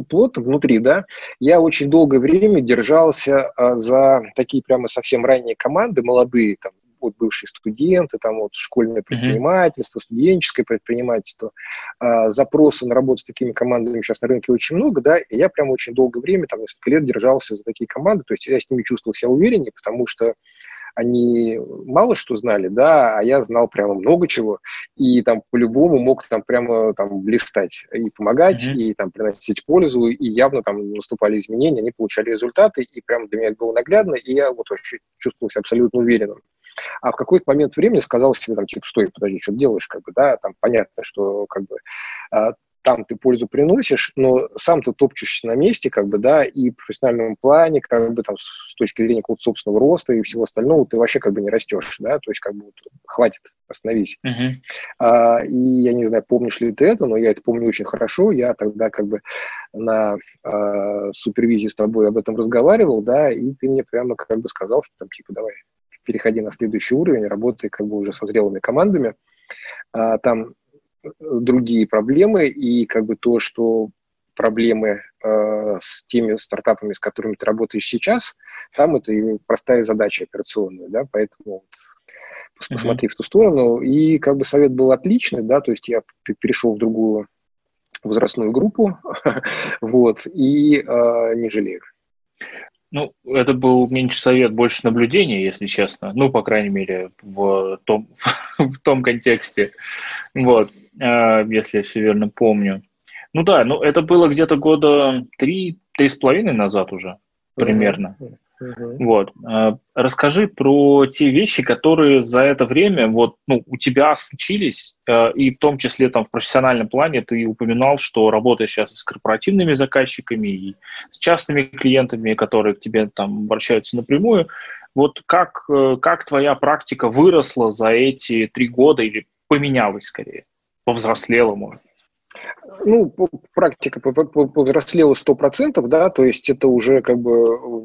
плотно внутри, да, я очень долгое время держался а, за такие прямо совсем ранние команды, молодые, там, вот бывшие студенты, там вот школьное предпринимательство, mm-hmm. студенческое предпринимательство, э, запросы на работу с такими командами сейчас на рынке очень много, да, и я прям очень долгое время, там несколько лет держался за такие команды, то есть я с ними чувствовал себя увереннее, потому что они мало что знали, да, а я знал прямо много чего, и там по-любому мог там прямо там блистать и помогать, mm-hmm. и там приносить пользу, и явно там наступали изменения, они получали результаты, и прямо для меня это было наглядно, и я вот вообще чувствовал себя абсолютно уверенным. А в какой-то момент времени сказал себе там, типа, стой, подожди, что делаешь, как бы, да, там понятно, что как бы а, там ты пользу приносишь, но сам ты топчешься на месте, как бы, да, и в профессиональном плане, как бы там с точки зрения какого-то собственного роста и всего остального, ты вообще как бы не растешь, да, то есть как бы вот, хватит, остановись. Uh-huh. А, и я не знаю, помнишь ли ты это, но я это помню очень хорошо, я тогда как бы на а, супервизии с тобой об этом разговаривал, да, и ты мне прямо как бы сказал, что там типа давай переходи на следующий уровень, работай как бы уже со зрелыми командами, а, там другие проблемы, и как бы то, что проблемы э, с теми стартапами, с которыми ты работаешь сейчас, там это простая задача операционная, да, поэтому вот, посмотри mm-hmm. в ту сторону. И как бы совет был отличный, да, то есть я перешел в другую возрастную группу, вот, и э, не жалею. Ну, это был меньше совет, больше наблюдения, если честно. Ну, по крайней мере, в том, в том контексте. Вот, если я все верно помню. Ну да, ну это было где-то года три, три с половиной назад уже, примерно. Угу. Вот. Э, расскажи про те вещи, которые за это время вот, ну, у тебя случились, э, и в том числе там, в профессиональном плане ты упоминал, что работаешь сейчас с корпоративными заказчиками, и с частными клиентами, которые к тебе там обращаются напрямую. Вот как, э, как твоя практика выросла за эти три года или поменялась скорее, повзрослела, может? Ну, практика повзрослела сто процентов, да, то есть это уже как бы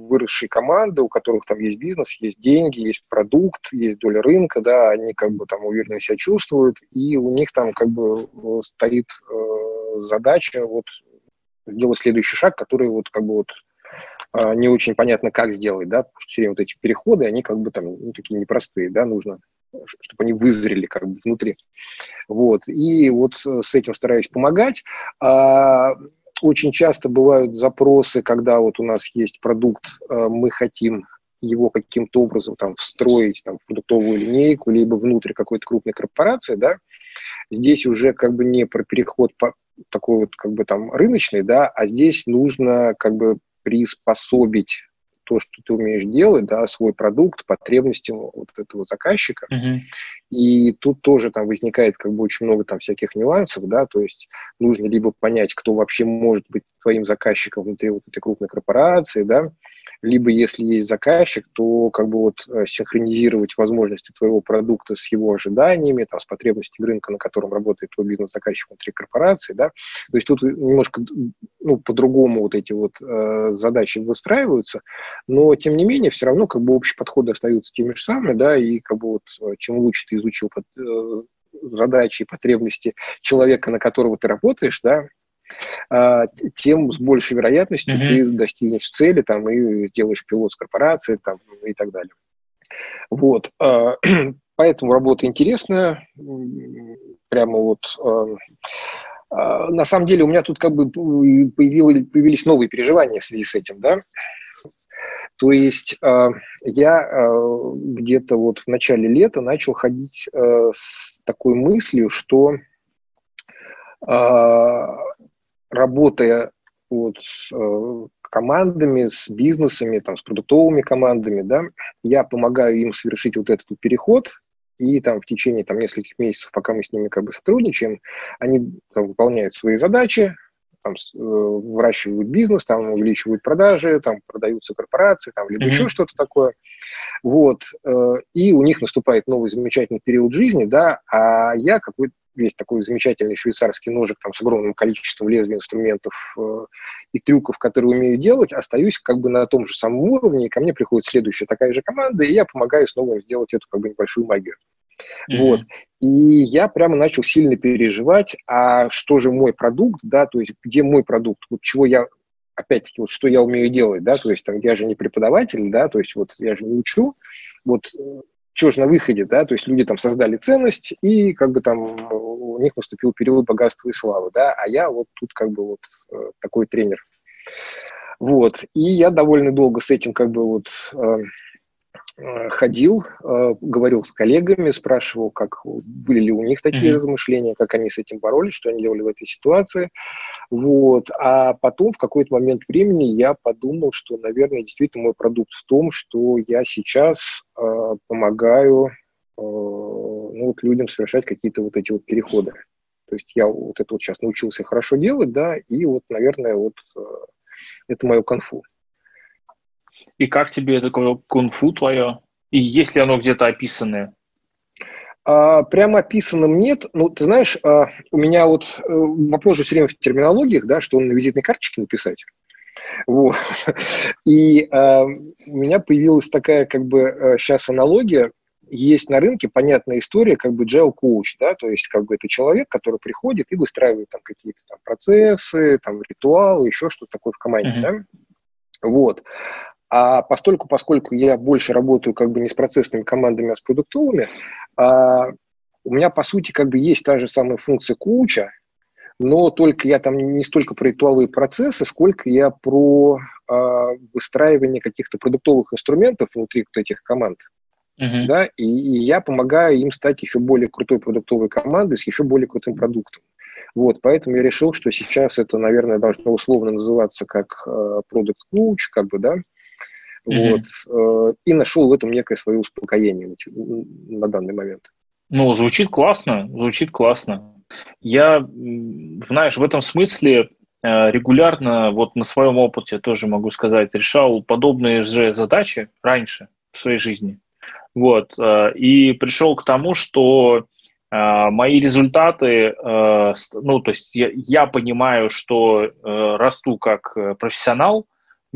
выросшие команды, у которых там есть бизнес, есть деньги, есть продукт, есть доля рынка, да, они как бы там уверенно себя чувствуют, и у них там как бы э, стоит э, задача вот сделать следующий шаг, который вот как бы вот э, не очень понятно, как сделать, да, потому что все вот эти переходы, они как бы там ну, такие непростые, да, нужно чтобы они вызрели как бы внутри. Вот. И вот с этим стараюсь помогать. А, очень часто бывают запросы, когда вот у нас есть продукт, а, мы хотим его каким-то образом там встроить там, в продуктовую линейку, либо внутрь какой-то крупной корпорации, да, здесь уже как бы не про переход по, такой вот как бы там рыночный, да, а здесь нужно как бы приспособить то, что ты умеешь делать, да, свой продукт, потребности вот этого заказчика. Uh-huh. И тут тоже там возникает как бы очень много там всяких нюансов, да, то есть нужно либо понять, кто вообще может быть твоим заказчиком внутри вот этой крупной корпорации, да, либо если есть заказчик, то как бы вот э, синхронизировать возможности твоего продукта с его ожиданиями, там, с потребностями рынка, на котором работает твой бизнес-заказчик внутри корпорации, да, то есть тут немножко, ну, по-другому вот эти вот э, задачи выстраиваются, но, тем не менее, все равно как бы общие подходы остаются теми же самыми, да, и как бы вот э, чем лучше ты изучил под, э, задачи и потребности человека, на которого ты работаешь, да, тем с большей вероятностью mm-hmm. ты достигнешь цели там, и делаешь пилот с корпорацией там, и так далее. Вот. А, поэтому работа интересная. Прямо вот а, на самом деле у меня тут как бы появились, появились новые переживания в связи с этим, да. То есть я где-то вот в начале лета начал ходить с такой мыслью, что работая вот с э, командами, с бизнесами, там, с продуктовыми командами, да, я помогаю им совершить вот этот переход, и там в течение там, нескольких месяцев, пока мы с ними как бы сотрудничаем, они там, выполняют свои задачи, там, э, выращивают бизнес, там, увеличивают продажи, там, продаются корпорации, там, либо mm-hmm. еще что-то такое. Вот. Э, и у них наступает новый замечательный период жизни, да, а я какой-то весь такой замечательный швейцарский ножик там, с огромным количеством лезвий, инструментов э, и трюков, которые умею делать, остаюсь как бы на том же самом уровне, и ко мне приходит следующая такая же команда, и я помогаю снова сделать эту как бы небольшую магию. Mm-hmm. Вот. И я прямо начал сильно переживать, а что же мой продукт, да, то есть где мой продукт, вот чего я опять-таки, вот что я умею делать, да, то есть там я же не преподаватель, да, то есть вот я же не учу, вот э, что же на выходе, да, то есть люди там создали ценность, и как бы там у них наступил период богатства и славы, да, а я вот тут как бы вот э, такой тренер. Вот, и я довольно долго с этим как бы вот э, Э, ходил, э, говорил с коллегами, спрашивал, как были ли у них такие mm-hmm. размышления, как они с этим боролись, что они делали в этой ситуации. Вот. А потом в какой-то момент времени я подумал, что, наверное, действительно мой продукт в том, что я сейчас э, помогаю э, ну, вот людям совершать какие-то вот эти вот переходы. То есть я вот это вот сейчас научился хорошо делать, да, и вот, наверное, вот э, это мое конфу. И как тебе такое кунг-фу твое? И есть ли оно где-то описанное? А, прямо описанным нет. Ну, ты знаешь, а, у меня вот э, вопрос же все время в терминологиях, да, что он на визитной карточке написать. Вот. И а, у меня появилась такая, как бы, сейчас э, аналогия. Есть на рынке понятная история, как бы gel coach, да, то есть как бы это человек, который приходит и выстраивает там какие-то там процессы, там ритуалы, еще что-то такое в команде, uh-huh. да. Вот. А постольку, поскольку я больше работаю как бы не с процессными командами, а с продуктовыми, а, у меня, по сути, как бы есть та же самая функция коуча, но только я там не столько про ритуалы процессы, сколько я про а, выстраивание каких-то продуктовых инструментов внутри вот этих команд. Uh-huh. Да, и, и я помогаю им стать еще более крутой продуктовой командой с еще более крутым продуктом. Вот, поэтому я решил, что сейчас это, наверное, должно условно называться как э, coach, как бы, да, Mm-hmm. Вот, э, и нашел в этом некое свое успокоение на данный момент. Ну, звучит классно, звучит классно. Я, знаешь, в этом смысле э, регулярно, вот на своем опыте тоже могу сказать, решал подобные же задачи раньше в своей жизни. Вот, э, и пришел к тому, что мои результаты, ну, то есть я, я понимаю, что расту как профессионал,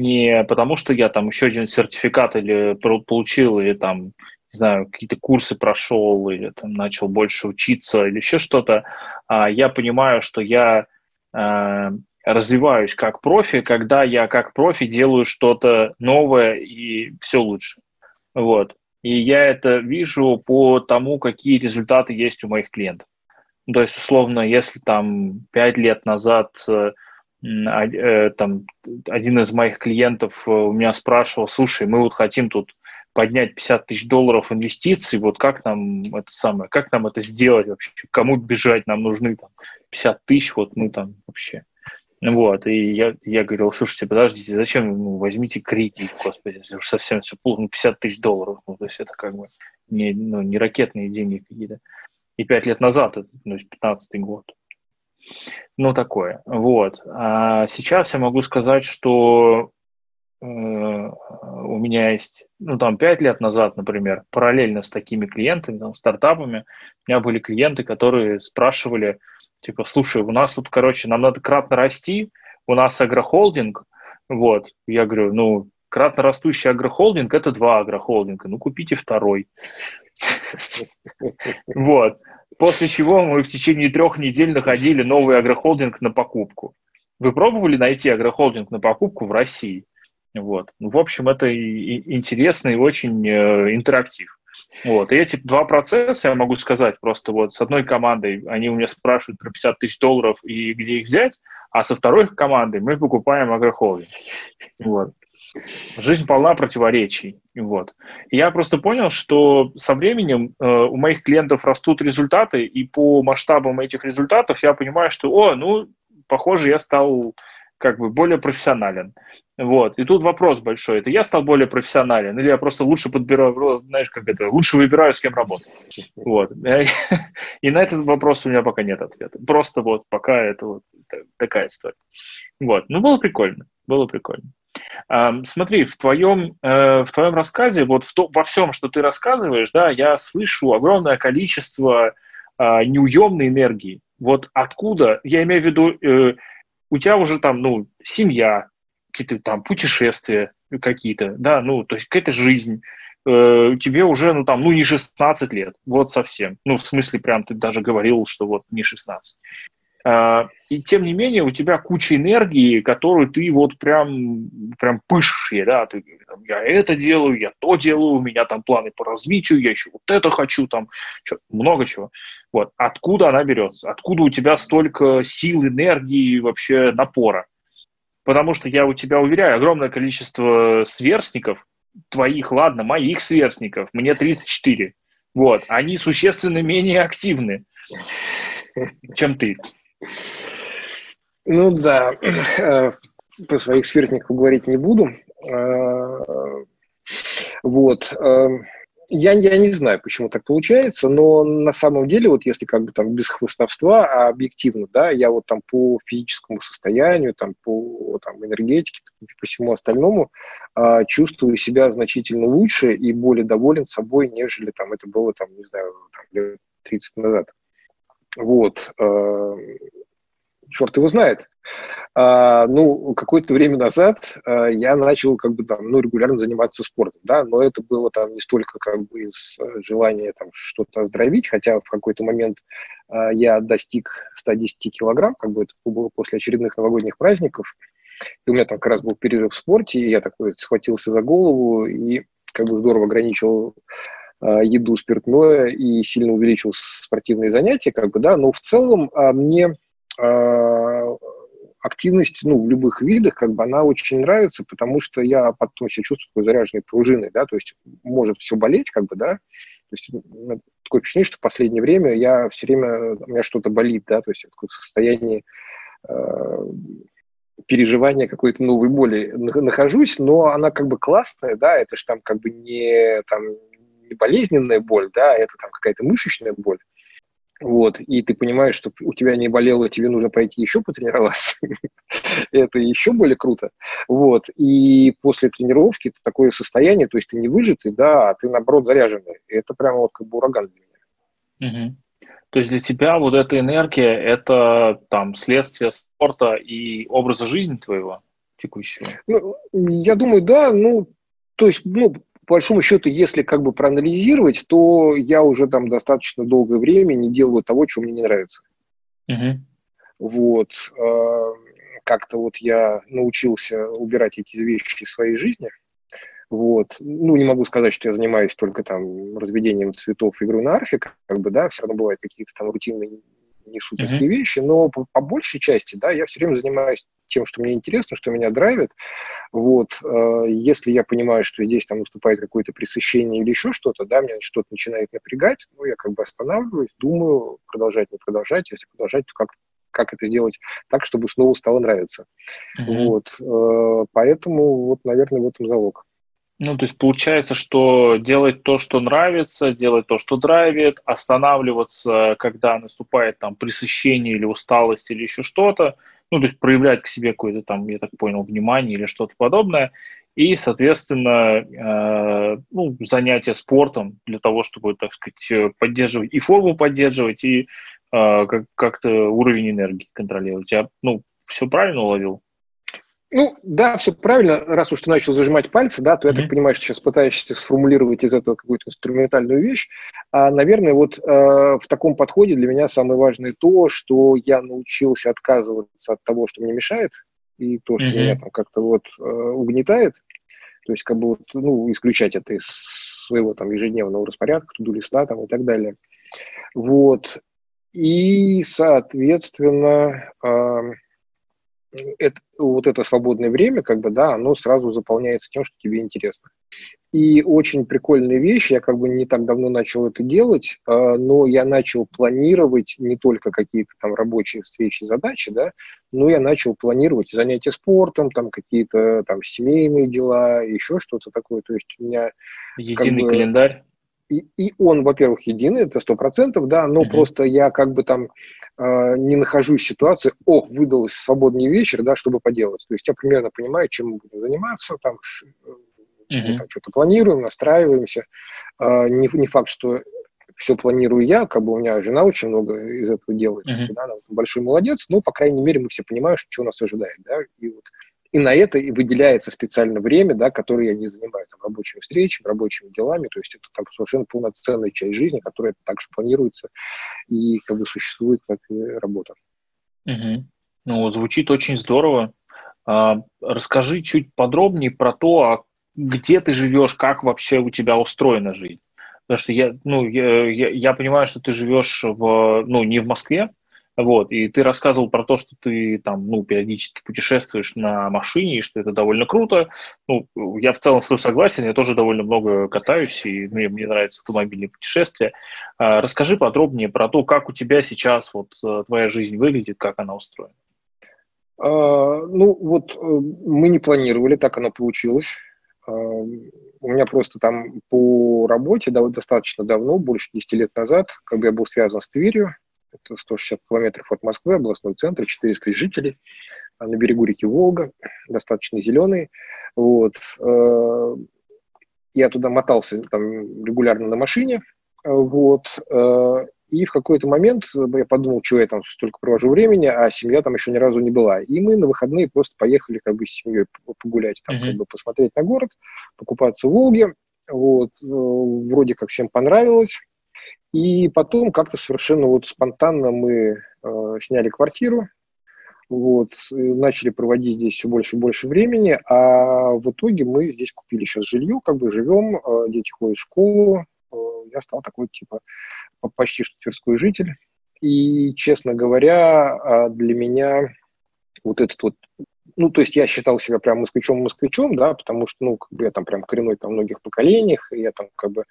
не потому, что я там еще один сертификат или получил, или там, не знаю, какие-то курсы прошел, или там начал больше учиться, или еще что-то, а я понимаю, что я э, развиваюсь как профи, когда я как профи делаю что-то новое и все лучше. Вот. И я это вижу по тому, какие результаты есть у моих клиентов. То есть, условно, если там пять лет назад э, там, один из моих клиентов э, у меня спрашивал, слушай, мы вот хотим тут поднять 50 тысяч долларов инвестиций, вот как нам это самое, как нам это сделать вообще, кому бежать, нам нужны там 50 тысяч, вот мы там вообще. Вот, и я, я говорил, слушайте, подождите, зачем, ну, возьмите кредит, господи, если уж совсем все плохо, ну, 50 тысяч долларов, ну, то есть это как бы не, ну, не ракетные деньги какие-то. И пять лет назад, это, ну, 15 год. Ну, такое. Вот. А сейчас я могу сказать, что э, у меня есть, ну, там, пять лет назад, например, параллельно с такими клиентами, там, стартапами, у меня были клиенты, которые спрашивали, типа, слушай, у нас тут, короче, нам надо кратно расти, у нас агрохолдинг, вот. Я говорю, ну, кратно растущий агрохолдинг – это два агрохолдинга, ну, купите второй. Вот. После чего мы в течение трех недель находили новый агрохолдинг на покупку. Вы пробовали найти агрохолдинг на покупку в России? Вот. Ну, в общем, это и интересно и очень э, интерактив. Вот. И эти два процесса, я могу сказать, просто вот с одной командой они у меня спрашивают про 50 тысяч долларов и где их взять, а со второй командой мы покупаем агрохолдинг. Вот. Жизнь полна противоречий. Вот. я просто понял, что со временем э, у моих клиентов растут результаты, и по масштабам этих результатов я понимаю, что, о, ну, похоже, я стал как бы более профессионален. Вот. И тут вопрос большой. Это я стал более профессионален, или я просто лучше подбираю, знаешь, как это, лучше выбираю, с кем работать. Вот. И на этот вопрос у меня пока нет ответа. Просто вот пока это вот такая история. Вот. Ну, было прикольно. Было прикольно. Смотри, в твоем, э, в твоем рассказе, вот в то, во всем, что ты рассказываешь, да, я слышу огромное количество а, неуемной энергии. Вот откуда, я имею в виду, э, у тебя уже там, ну, семья, какие-то там путешествия какие-то, да, ну, то есть какая-то жизнь, э, тебе уже, ну, там, ну, не 16 лет, вот совсем. Ну, в смысле, прям ты даже говорил, что вот не 16. А, и тем не менее у тебя куча энергии, которую ты вот прям, прям пышешь, да, ты, там, я это делаю, я то делаю, у меня там планы по развитию, я еще вот это хочу, там, что, много чего. Вот, откуда она берется? Откуда у тебя столько сил, энергии, вообще напора? Потому что я у тебя уверяю, огромное количество сверстников, твоих, ладно, моих сверстников, мне 34, вот, они существенно менее активны, чем ты. Ну да, э, про своих сверстников говорить не буду. Э, вот. Эм, я, я не знаю, почему так получается, но на самом деле, вот если как бы там без хвостовства, а объективно, да, я вот там по физическому состоянию, там по там, энергетике, по всему остальному э, чувствую себя значительно лучше и более доволен собой, нежели там это было там, не знаю, там, лет 30 назад. Вот. Э, черт его знает. А, ну, какое-то время назад а, я начал как бы там, ну, регулярно заниматься спортом, да, но это было там не столько как бы из э, желания там что-то оздоровить, хотя в какой-то момент я достиг 110 килограмм, как бы это было после очередных новогодних праздников, и у меня там как раз был перерыв в спорте, и я такой схватился за голову и как бы здорово ограничил еду, спиртное и сильно увеличил спортивные занятия, как бы, да, но в целом мне активность, ну, в любых видах, как бы она очень нравится, потому что я потом себя чувствую заряженной пружиной, да, то есть может все болеть, как бы, да, то есть такое впечатление, что в последнее время я все время, у меня что-то болит, да, то есть я в состоянии э, переживания какой-то новой боли нахожусь, но она как бы классная, да, это же там как бы не, там, не болезненная боль, да, это там какая-то мышечная боль, вот, и ты понимаешь, что у тебя не болело, тебе нужно пойти еще потренироваться, это еще более круто, вот, и после тренировки это такое состояние, то есть ты не выжатый, да, а ты, наоборот, заряженный, это прямо вот как бы ураган для меня. Угу. То есть для тебя вот эта энергия, это там следствие спорта и образа жизни твоего текущего? Ну, я думаю, да, ну, то есть, ну, по большому счету, если как бы проанализировать, то я уже там достаточно долгое время не делаю того, что мне не нравится. Uh-huh. Вот. Э, как-то вот я научился убирать эти вещи из своей жизни. Вот. Ну, не могу сказать, что я занимаюсь только там разведением цветов, игрой на арфе, как бы, да, все равно бывают какие-то там рутинные не суперские mm-hmm. вещи, но по, по большей части, да, я все время занимаюсь тем, что мне интересно, что меня драйвит. Вот, э, если я понимаю, что здесь там наступает какое-то пресыщение или еще что-то, да, меня что-то начинает напрягать, ну, я как бы останавливаюсь, думаю, продолжать, не продолжать. Если продолжать, то как как это сделать так, чтобы снова стало нравиться. Mm-hmm. Вот, э, поэтому вот, наверное, в этом залог. Ну, то есть получается, что делать то, что нравится, делать то, что драйвит, останавливаться, когда наступает там пресыщение или усталость или еще что-то, ну, то есть проявлять к себе какое-то там, я так понял, внимание или что-то подобное, и, соответственно, э, ну, занятия спортом для того, чтобы, так сказать, поддерживать и форму поддерживать, и э, как- то уровень энергии контролировать. Я, ну, все правильно уловил? Ну, да, все правильно. Раз уж ты начал зажимать пальцы, да, то mm-hmm. я так понимаю, что сейчас пытаешься сформулировать из этого какую-то инструментальную вещь. А, наверное, вот э, в таком подходе для меня самое важное то, что я научился отказываться от того, что мне мешает, и то, что mm-hmm. меня там как-то вот э, угнетает. То есть, как бы вот, ну, исключать это из своего там ежедневного распорядка, туду листа там и так далее. Вот. И, соответственно, э, это, вот это свободное время, как бы, да, оно сразу заполняется тем, что тебе интересно. И очень прикольная вещь, я как бы не так давно начал это делать, а, но я начал планировать не только какие-то там рабочие встречи, задачи, да, но я начал планировать занятия спортом, там какие-то там семейные дела, еще что-то такое. То есть у меня... Единый как бы, календарь? И, и он, во-первых, единый, это сто процентов, да, но uh-huh. просто я как бы там э, не нахожусь в ситуации, о, выдалось свободный вечер, да, чтобы поделать. То есть я примерно понимаю, чем мы будем заниматься, там, uh-huh. там что-то планируем, настраиваемся. Э, не, не факт, что все планирую я, как бы у меня жена очень много из этого делает, uh-huh. да, она большой молодец, но, по крайней мере, мы все понимаем, что нас ожидает, да, и вот и на это и выделяется специально время, да, которое я не занимаю там, рабочими встречами, рабочими делами. То есть это там совершенно полноценная часть жизни, которая также планируется и как бы существует как работа. Угу. Ну, звучит очень здорово. А, расскажи чуть подробнее про то, а где ты живешь, как вообще у тебя устроена жизнь. Потому что я, ну, я, я, я понимаю, что ты живешь в, ну, не в Москве, Вот, и ты рассказывал про то, что ты там, ну, периодически путешествуешь на машине, и что это довольно круто. Ну, я в целом с тобой согласен, я тоже довольно много катаюсь, и мне, мне нравятся автомобильные путешествия. А, расскажи подробнее про то, как у тебя сейчас вот э, твоя жизнь выглядит, как она устроена. А, ну, вот э, мы не планировали, так оно получилось. А, у меня просто там по работе достаточно давно, больше 10 лет назад, как бы я был связан с Тверью, это 160 километров от Москвы, областной центр, 400 жителей, а на берегу реки Волга, достаточно зеленый. Вот. Э, я туда мотался там, регулярно на машине, вот, э, и в какой-то момент я подумал, что я там столько провожу времени, а семья там еще ни разу не была. И мы на выходные просто поехали как бы с семьей погулять, там, mm-hmm. как бы посмотреть на город, покупаться в Волге. Вот, э, вроде как всем понравилось. И потом как-то совершенно вот спонтанно мы э, сняли квартиру, вот, начали проводить здесь все больше и больше времени, а в итоге мы здесь купили сейчас жилье, как бы живем, э, дети ходят в школу, э, я стал такой, типа, почти что тверской житель. И, честно говоря, а, для меня вот этот вот ну, то есть я считал себя прям москвичом-москвичом, да, потому что, ну, как бы я там прям коренной там многих поколениях, и я там как бы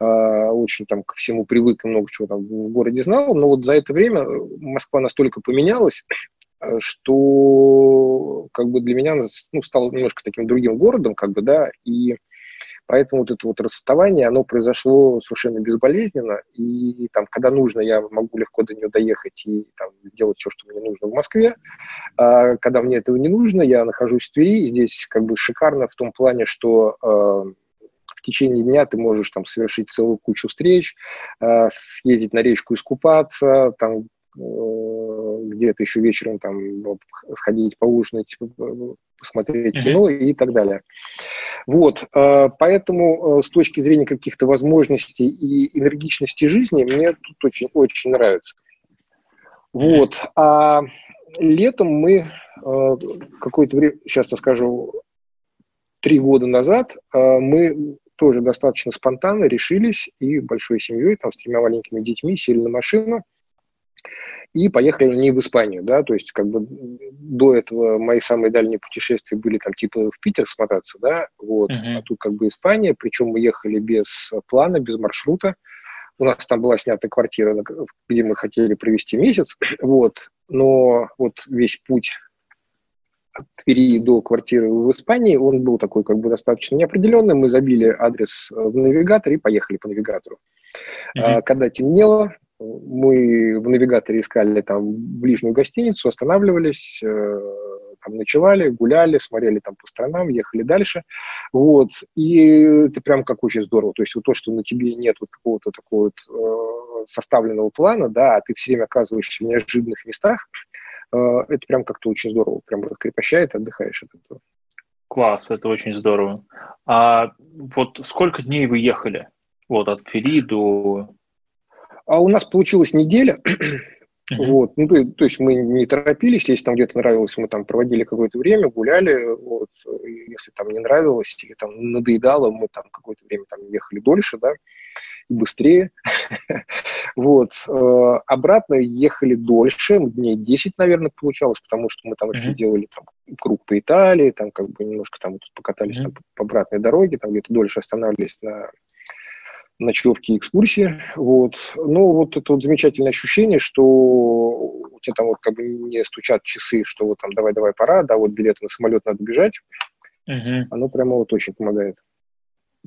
э, очень там ко всему привык и много чего там в городе знал, но вот за это время Москва настолько поменялась, что как бы для меня ну, стал немножко таким другим городом, как бы, да, и Поэтому вот это вот расставание, оно произошло совершенно безболезненно, и там, когда нужно, я могу легко до нее доехать и там, делать все, что мне нужно в Москве. А когда мне этого не нужно, я нахожусь в Твери, и здесь как бы шикарно в том плане, что э, в течение дня ты можешь там совершить целую кучу встреч, э, съездить на речку искупаться, там э, где-то еще вечером там сходить поужинать, посмотреть mm-hmm. кино и так далее. Вот, э, поэтому э, с точки зрения каких-то возможностей и энергичности жизни мне тут очень, очень нравится. Вот, а летом мы э, какое-то время, сейчас я скажу, три года назад мы тоже достаточно спонтанно решились и большой семьей, там, с тремя маленькими детьми, сели на машину и поехали не в Испанию, да, то есть как бы до этого мои самые дальние путешествия были там типа в Питер смотаться, да, вот, uh-huh. а тут как бы Испания, причем мы ехали без плана, без маршрута, у нас там была снята квартира, где мы хотели провести месяц, вот, но вот весь путь от Твери до квартиры в Испании, он был такой как бы достаточно неопределенный. Мы забили адрес в навигатор и поехали по навигатору. Mm-hmm. Когда темнело, мы в навигаторе искали там ближнюю гостиницу, останавливались, э, там ночевали, гуляли, смотрели там по сторонам, ехали дальше, вот, и это прям как очень здорово, то есть вот то, что на тебе нет вот какого-то такого вот э, составленного плана, да, а ты все время оказываешься в неожиданных местах, э, это прям как-то очень здорово, прям раскрепощает, отдыхаешь от этого. Класс, это очень здорово. А вот сколько дней вы ехали? Вот от Твери до а у нас получилась неделя. Uh-huh. Вот, ну, то, то есть мы не торопились, если там где-то нравилось, мы там проводили какое-то время, гуляли, вот, если там не нравилось или там надоедало, мы там какое-то время там ехали дольше, да, и быстрее, вот, э, обратно ехали дольше, дней 10, наверное, получалось, потому что мы там еще делали там круг по Италии, там как бы немножко там покатались там, по обратной дороге, там где-то дольше останавливались на ночевки, экскурсии, вот. Но вот это вот замечательное ощущение, что у тебя там вот как бы не стучат часы, что вот там давай-давай пора, да, вот билеты на самолет надо бежать, угу. оно прямо вот очень помогает.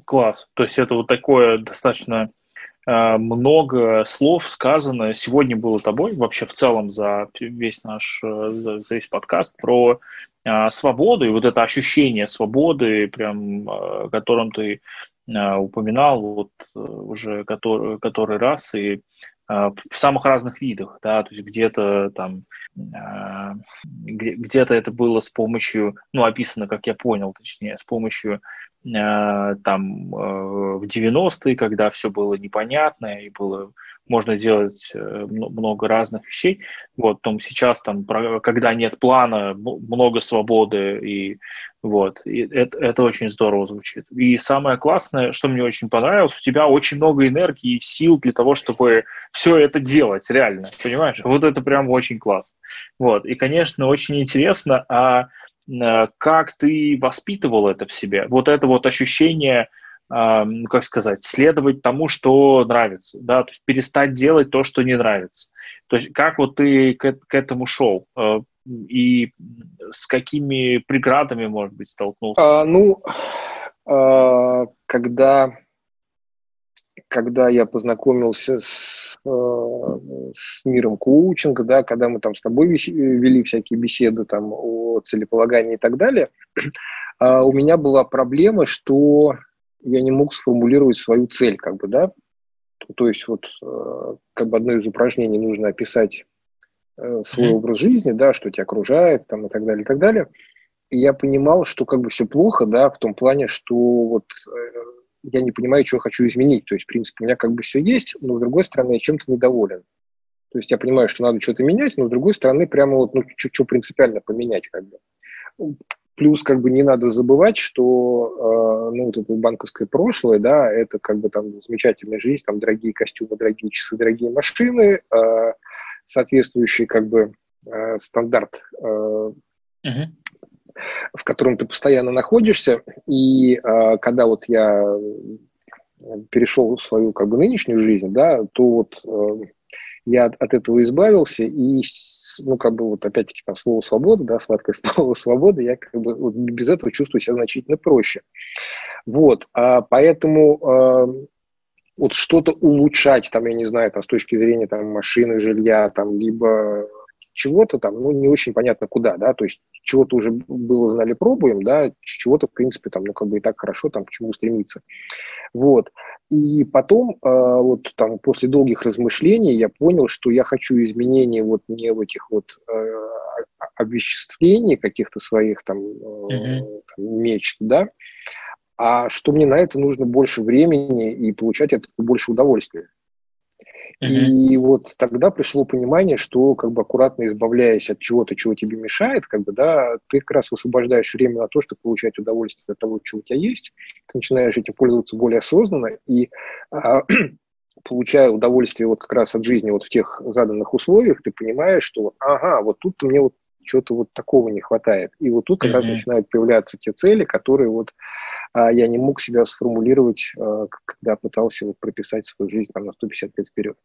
Класс. То есть это вот такое достаточно э, много слов сказано сегодня было тобой, вообще в целом за весь наш, э, за весь подкаст про э, свободу и вот это ощущение свободы, прям, э, которым ты упоминал вот э, уже который, который раз и э, в самых разных видах, да, то есть где-то там, где-то это было с помощью, ну, описано, как я понял, точнее, с помощью там в 90-е, когда все было непонятно и было можно делать э, много разных вещей. Вот, там сейчас, там, когда нет плана, много свободы, и вот, и это, это очень здорово звучит. И самое классное, что мне очень понравилось, у тебя очень много энергии и сил для того, чтобы все это делать, реально, понимаешь? Вот это прям очень классно. Вот, и, конечно, очень интересно, а Э, как ты воспитывал это в себе? Вот это вот ощущение, ну, как сказать, следовать тому, что нравится, да, то есть перестать делать то, что не нравится. То есть как вот ты к, к этому шел? Э, и с какими преградами, может быть, столкнулся? А, ну, а, когда когда я познакомился с, э, с миром коучинга, да, когда мы там с тобой вели всякие беседы там о целеполагании и так далее, э, у меня была проблема, что я не мог сформулировать свою цель, как бы, да, то, есть вот э, как бы одно из упражнений нужно описать э, свой mm-hmm. образ жизни, да, что тебя окружает, там и так далее, и так далее. И я понимал, что как бы все плохо, да, в том плане, что вот э, я не понимаю, что я хочу изменить. То есть, в принципе, у меня как бы все есть, но, с другой стороны, я чем-то недоволен. То есть я понимаю, что надо что-то менять, но, с другой стороны, прямо вот, ну, что принципиально поменять как бы. Плюс как бы не надо забывать, что э, ну, вот это банковское прошлое, да, это как бы там замечательная жизнь, там дорогие костюмы, дорогие часы, дорогие машины, э, соответствующий как бы э, стандарт э, uh-huh в котором ты постоянно находишься. И э, когда вот я перешел в свою как бы нынешнюю жизнь, да, то вот э, я от, от этого избавился и ну, как бы вот опять-таки там слово свобода, да, сладкое слово свобода, я как бы вот без этого чувствую себя значительно проще. Вот, а поэтому э, вот что-то улучшать, там, я не знаю, там, с точки зрения там машины, жилья, там, либо чего-то там, ну, не очень понятно куда, да, то есть чего-то уже было, знали, пробуем, да, чего-то, в принципе, там, ну, как бы и так хорошо, там, к чему стремиться. Вот. И потом, э, вот там, после долгих размышлений я понял, что я хочу изменений вот не в этих вот э, обвеществлений каких-то своих там, э, там мечт, да, а что мне на это нужно больше времени и получать этого больше удовольствия. И вот тогда пришло понимание, что как бы аккуратно избавляясь от чего-то, чего тебе мешает, как бы, да, ты как раз высвобождаешь время на то, чтобы получать удовольствие от того, что у тебя есть, ты начинаешь этим пользоваться более осознанно, и а, получая удовольствие вот как раз от жизни вот в тех заданных условиях, ты понимаешь, что ага, вот тут мне вот чего-то вот такого не хватает. И вот тут как раз начинают появляться те цели, которые вот а, я не мог себя сформулировать, а, когда пытался вот прописать свою жизнь там на 150 лет вперед.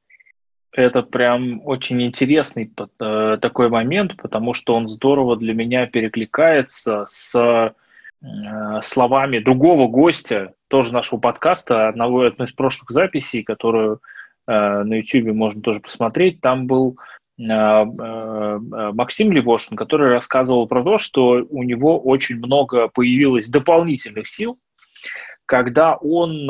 Это прям очень интересный э, такой момент, потому что он здорово для меня перекликается с э, словами другого гостя, тоже нашего подкаста, одного одной из прошлых записей, которую э, на YouTube можно тоже посмотреть. Там был Максим Левошин, который рассказывал про то, что у него очень много появилось дополнительных сил, когда он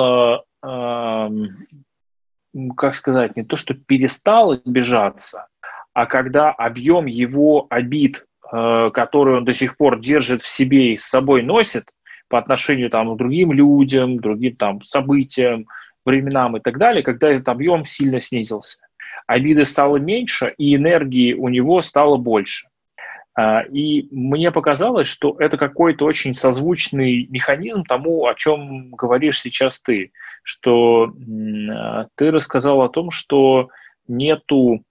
как сказать, не то, что перестал обижаться, а когда объем его обид, э, который он до сих пор держит в себе и с собой носит по отношению там, к другим людям, другим там, событиям, временам и так далее, когда этот объем сильно снизился. Обиды стало меньше, и энергии у него стало больше. А, и мне показалось, что это какой-то очень созвучный механизм тому, о чем говоришь сейчас ты что а, ты рассказал о том, что нету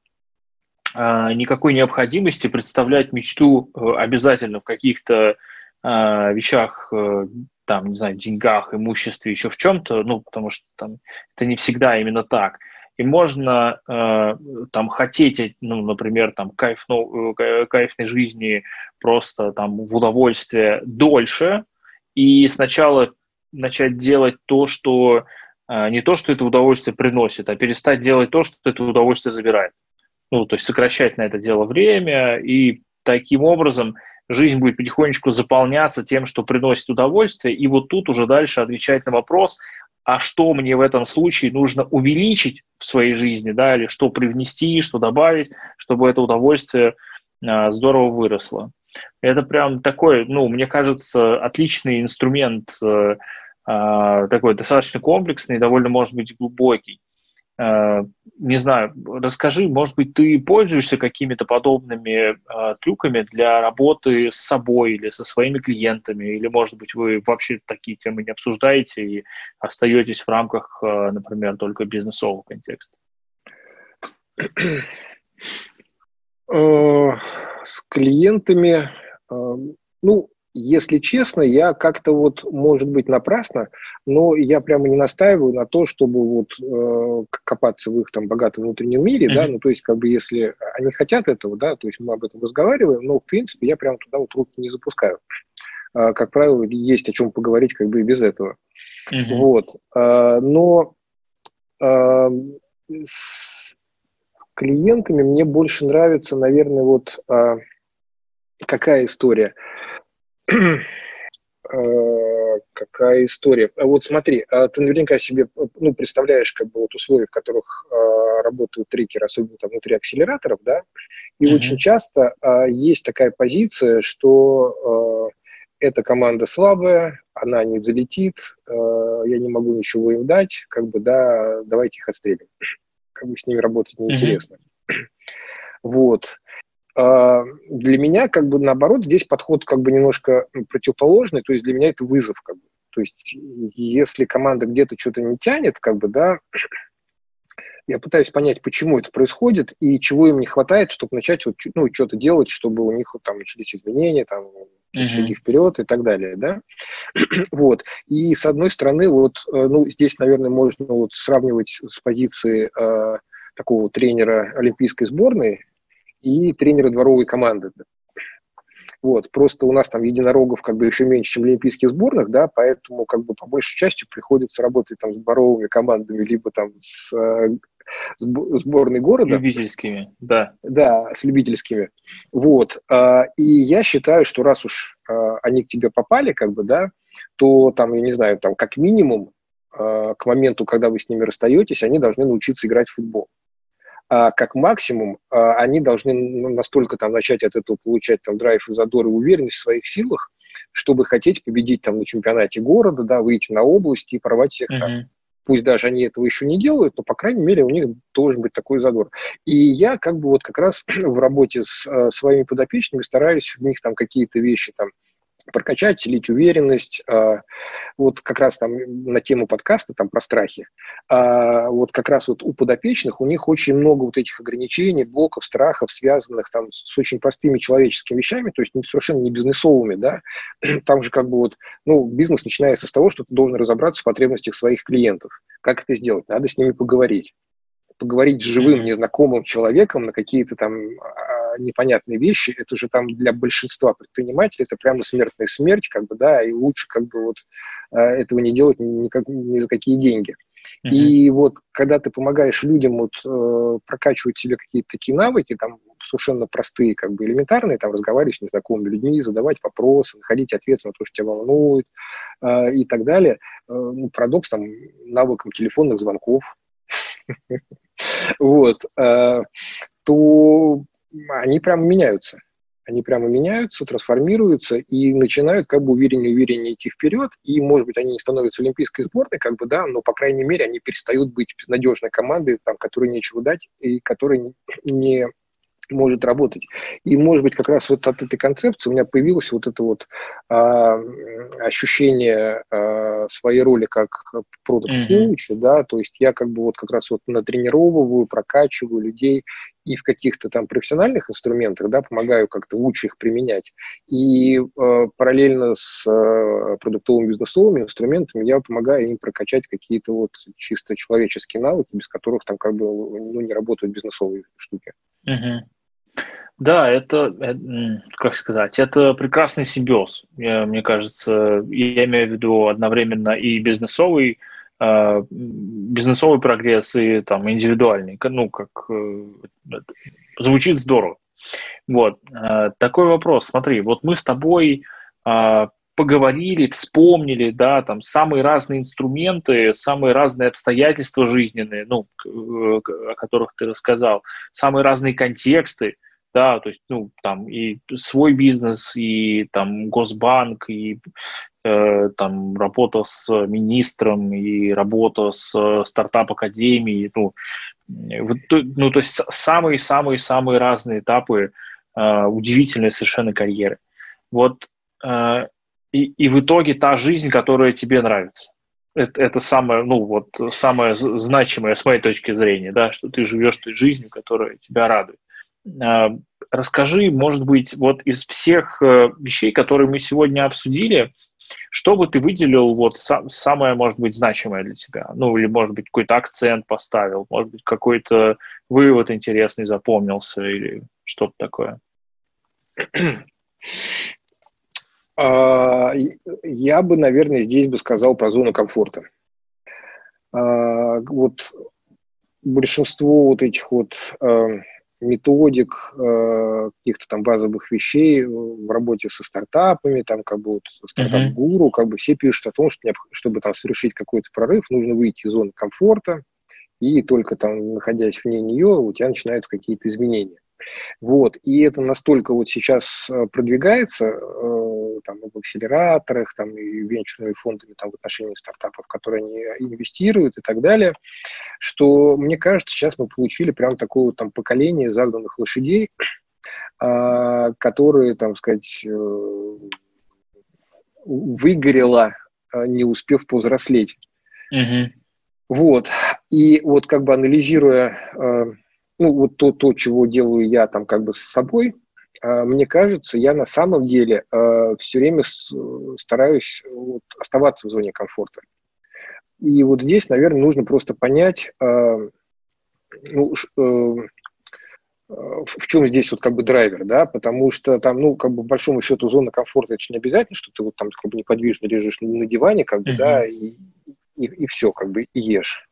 а, никакой необходимости представлять мечту э, обязательно в каких-то вещах, э, там, не знаю, деньгах, имуществе, еще в чем-то, ну, потому что там это не всегда именно так. И можно э, там хотеть, ну, например, там кайф, ну, кайфной жизни просто там в удовольствие дольше, и сначала начать делать то, что а, не то, что это удовольствие приносит, а перестать делать то, что это удовольствие забирает. Ну, то есть сокращать на это дело время, и таким образом жизнь будет потихонечку заполняться тем, что приносит удовольствие, и вот тут уже дальше отвечать на вопрос, а что мне в этом случае нужно увеличить в своей жизни, да, или что привнести, что добавить, чтобы это удовольствие а, здорово выросло. Это прям такой, ну, мне кажется, отличный инструмент э, а, такой достаточно комплексный, довольно, может быть, глубокий. Э, не знаю, расскажи, может быть, ты пользуешься какими-то подобными э, трюками для работы с собой или со своими клиентами, или, может быть, вы вообще такие темы не обсуждаете и остаетесь в рамках, э, например, только бизнесового контекста? Э, с клиентами, э, ну, если честно, я как-то вот, может быть, напрасно, но я прямо не настаиваю на то, чтобы вот э, копаться в их там богатом внутреннем мире, mm-hmm. да, ну, то есть, как бы, если они хотят этого, да, то есть мы об этом разговариваем, но, в принципе, я прямо туда вот руки не запускаю. Э, как правило, есть о чем поговорить, как бы, и без этого. Mm-hmm. Вот. Э, но э, с клиентами мне больше нравится, наверное, вот э, какая история – какая история. А вот смотри, а ты наверняка себе ну, представляешь как бы вот условия, в которых э, работают трекеры, особенно там внутри акселераторов, да, и mm-hmm. очень часто э, есть такая позиция, что э, эта команда слабая, она не взлетит, э, я не могу ничего им дать, как бы, да, давайте их отстрелим. Как бы с ними работать неинтересно. Mm-hmm. Вот. А, для меня, как бы, наоборот, здесь подход как бы немножко противоположный, то есть для меня это вызов, как бы. То есть если команда где-то что-то не тянет, как бы, да, я пытаюсь понять, почему это происходит и чего им не хватает, чтобы начать вот, ну, что-то делать, чтобы у них вот, там начались изменения, там, uh-huh. шаги вперед и так далее, да. вот. И с одной стороны, вот, э, ну, здесь, наверное, можно вот сравнивать с позиции э, такого тренера олимпийской сборной, и тренеры дворовой команды. Вот, просто у нас там единорогов как бы еще меньше, чем в олимпийских сборных, да, поэтому как бы по большей части приходится работать там с дворовыми командами, либо там с э, сборной города. Любительскими, да. Да, с любительскими. Вот. Э, и я считаю, что раз уж э, они к тебе попали, как бы, да, то там, я не знаю, там как минимум э, к моменту, когда вы с ними расстаетесь, они должны научиться играть в футбол а как максимум а, они должны настолько там начать от этого получать там драйв и задор и уверенность в своих силах, чтобы хотеть победить там на чемпионате города, да, выйти на область и порвать всех mm-hmm. там. Пусть даже они этого еще не делают, но, по крайней мере, у них должен быть такой задор. И я как бы вот как раз в работе с э, своими подопечными стараюсь в них там какие-то вещи там прокачать, селить уверенность. А, вот как раз там на тему подкаста, там про страхи, а, вот как раз вот у подопечных у них очень много вот этих ограничений, блоков, страхов, связанных там с очень простыми человеческими вещами, то есть совершенно не бизнесовыми, да, там же как бы вот, ну, бизнес начинается с того, что ты должен разобраться в потребностях своих клиентов. Как это сделать? Надо с ними поговорить поговорить с живым, незнакомым человеком на какие-то там а, непонятные вещи, это же там для большинства предпринимателей это прямо смертная смерть, как бы, да, и лучше как бы вот а, этого не делать никак, ни за какие деньги. Uh-huh. И вот когда ты помогаешь людям вот э, прокачивать себе какие-то такие навыки, там совершенно простые, как бы элементарные, там разговаривать с незнакомыми людьми, задавать вопросы, находить ответы на то, что тебя волнует э, и так далее. Э, ну, парадокс там навыком телефонных звонков, вот, э, то они прямо меняются. Они прямо меняются, трансформируются и начинают как бы увереннее-увереннее идти вперед. И, может быть, они не становятся олимпийской сборной, как бы, да, но, по крайней мере, они перестают быть безнадежной командой, там, которой нечего дать и которой не может работать. И, может быть, как раз вот от этой концепции у меня появилось вот это вот а, ощущение а, своей роли как продукт-коуча, mm-hmm. да, то есть я как бы вот как раз вот натренировываю, прокачиваю людей и в каких-то там профессиональных инструментах, да, помогаю как-то лучше их применять. И э, параллельно с э, продуктовыми бизнесовыми инструментами я помогаю им прокачать какие-то вот чисто человеческие навыки, без которых там как бы ну, не работают бизнесовые штуки. Uh-huh. Да, это, как сказать, это прекрасный симбиоз. Мне кажется, я имею в виду одновременно и бизнесовый, э, бизнесовый прогресс, и там индивидуальный. Ну, как э, звучит здорово. Вот э, такой вопрос. Смотри, вот мы с тобой э, поговорили, вспомнили, да, там самые разные инструменты, самые разные обстоятельства жизненные, ну, э, о которых ты рассказал, самые разные контексты да, то есть, ну, там и свой бизнес, и там Госбанк, и э, там работа с министром, и работа с стартап-академией, ну, ну, то есть самые-самые-самые разные этапы э, удивительной совершенно карьеры. Вот э, и, и в итоге та жизнь, которая тебе нравится. Это, это самое, ну, вот, самое значимое с моей точки зрения, да, что ты живешь той жизнью, которая тебя радует. Э, расскажи, может быть, вот из всех э, вещей, которые мы сегодня обсудили, что бы ты выделил вот сам, самое, может быть, значимое для тебя? Ну, или, может быть, какой-то акцент поставил, может быть, какой-то вывод интересный запомнился или что-то такое? А, я бы, наверное, здесь бы сказал про зону комфорта. А, вот большинство вот этих вот а, методик, э, каких-то там базовых вещей в работе со стартапами, там как бы вот стартап-гуру, как бы все пишут о том, что чтобы там совершить какой-то прорыв, нужно выйти из зоны комфорта, и только там, находясь вне нее, у тебя начинаются какие-то изменения. Вот, и это настолько вот сейчас э, продвигается, э, там, в акселераторах, там, и венчурными фондами, там, в отношении стартапов, которые они инвестируют и так далее, что, мне кажется, сейчас мы получили прям такое вот, там поколение загнанных лошадей, э, которые, там, сказать, э, выгорело, э, не успев повзрослеть. Mm-hmm. Вот, и вот как бы анализируя э, ну, вот то, то, чего делаю я там как бы с собой, а, мне кажется, я на самом деле э, все время стараюсь вот, оставаться в зоне комфорта. И вот здесь, наверное, нужно просто понять, э, ну, э, в чем здесь вот как бы драйвер, да, потому что там, ну, как бы, по большому счету, зона комфорта, это же не обязательно, что ты вот там как бы неподвижно лежишь на диване, как бы, uh-huh. да, и, и, и все, как бы, и ешь.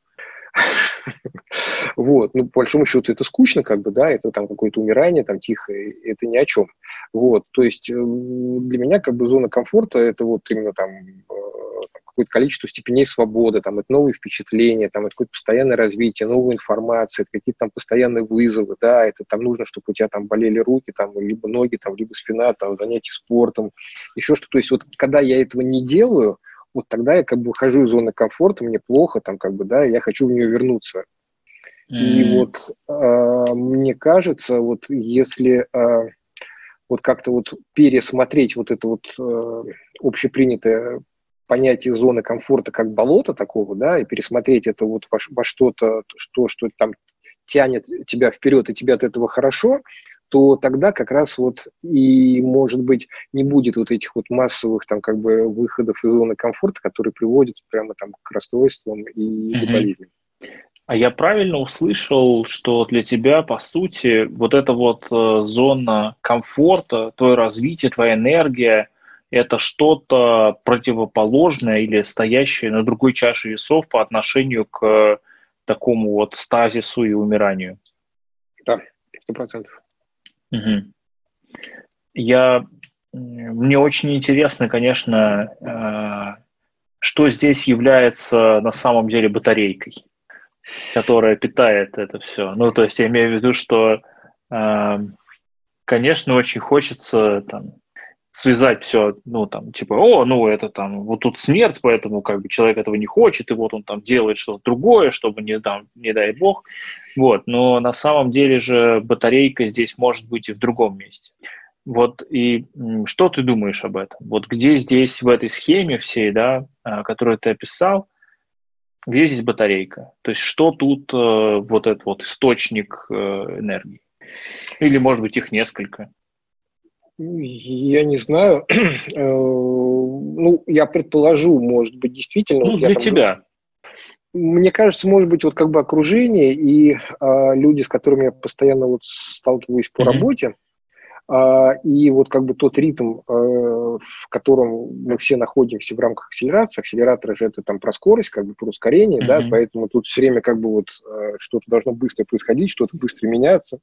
Вот, ну, по большому счету, это скучно, как бы, да, это там какое-то умирание, там, тихое, это ни о чем. Вот, то есть э, для меня, как бы, зона комфорта, это вот именно там э, какое-то количество степеней свободы, там, это новые впечатления, там, это какое-то постоянное развитие, новая информация, это какие-то там постоянные вызовы, да, это там нужно, чтобы у тебя там болели руки, там, либо ноги, там, либо спина, там, занятия спортом, еще что-то. То есть вот когда я этого не делаю, вот тогда я как бы выхожу из зоны комфорта, мне плохо, там как бы, да, я хочу в нее вернуться. Mm. И вот э, мне кажется, вот если э, вот как-то вот пересмотреть вот это вот э, общепринятое понятие зоны комфорта как болото такого, да, и пересмотреть это вот во, во что-то, что, что там тянет тебя вперед, и тебе от этого хорошо, то тогда как раз вот и, может быть, не будет вот этих вот массовых там как бы выходов из зоны комфорта, которые приводят прямо там к расстройствам и mm-hmm. болезням. А я правильно услышал, что для тебя, по сути, вот эта вот э, зона комфорта, твое развитие, твоя энергия, это что-то противоположное или стоящее на другой чаше весов по отношению к такому вот стазису и умиранию? Да, сто процентов. Угу. Я, мне очень интересно, конечно, э, что здесь является на самом деле батарейкой, которая питает это все. Ну, то есть я имею в виду, что, э, конечно, очень хочется там, связать все, ну, там, типа, о, ну, это там, вот тут смерть, поэтому как бы человек этого не хочет, и вот он там делает что-то другое, чтобы не, там, не дай бог, вот, но на самом деле же батарейка здесь может быть и в другом месте. Вот, и что ты думаешь об этом? Вот где здесь, в этой схеме всей, да, а, которую ты описал, где здесь батарейка? То есть что тут э, вот этот вот источник э, энергии? Или, может быть, их несколько? Я не знаю. Э, ну, я предположу, может быть, действительно. Ну, вот для там, тебя. Мне кажется, может быть, вот как бы окружение и э, люди, с которыми я постоянно вот сталкиваюсь по mm-hmm. работе, и вот как бы тот ритм, э, в котором мы все находимся в рамках акселерации, акселератор же это там про скорость, как бы про ускорение, mm-hmm. да, поэтому тут все время как бы вот э, что-то должно быстро происходить, что-то быстро меняться,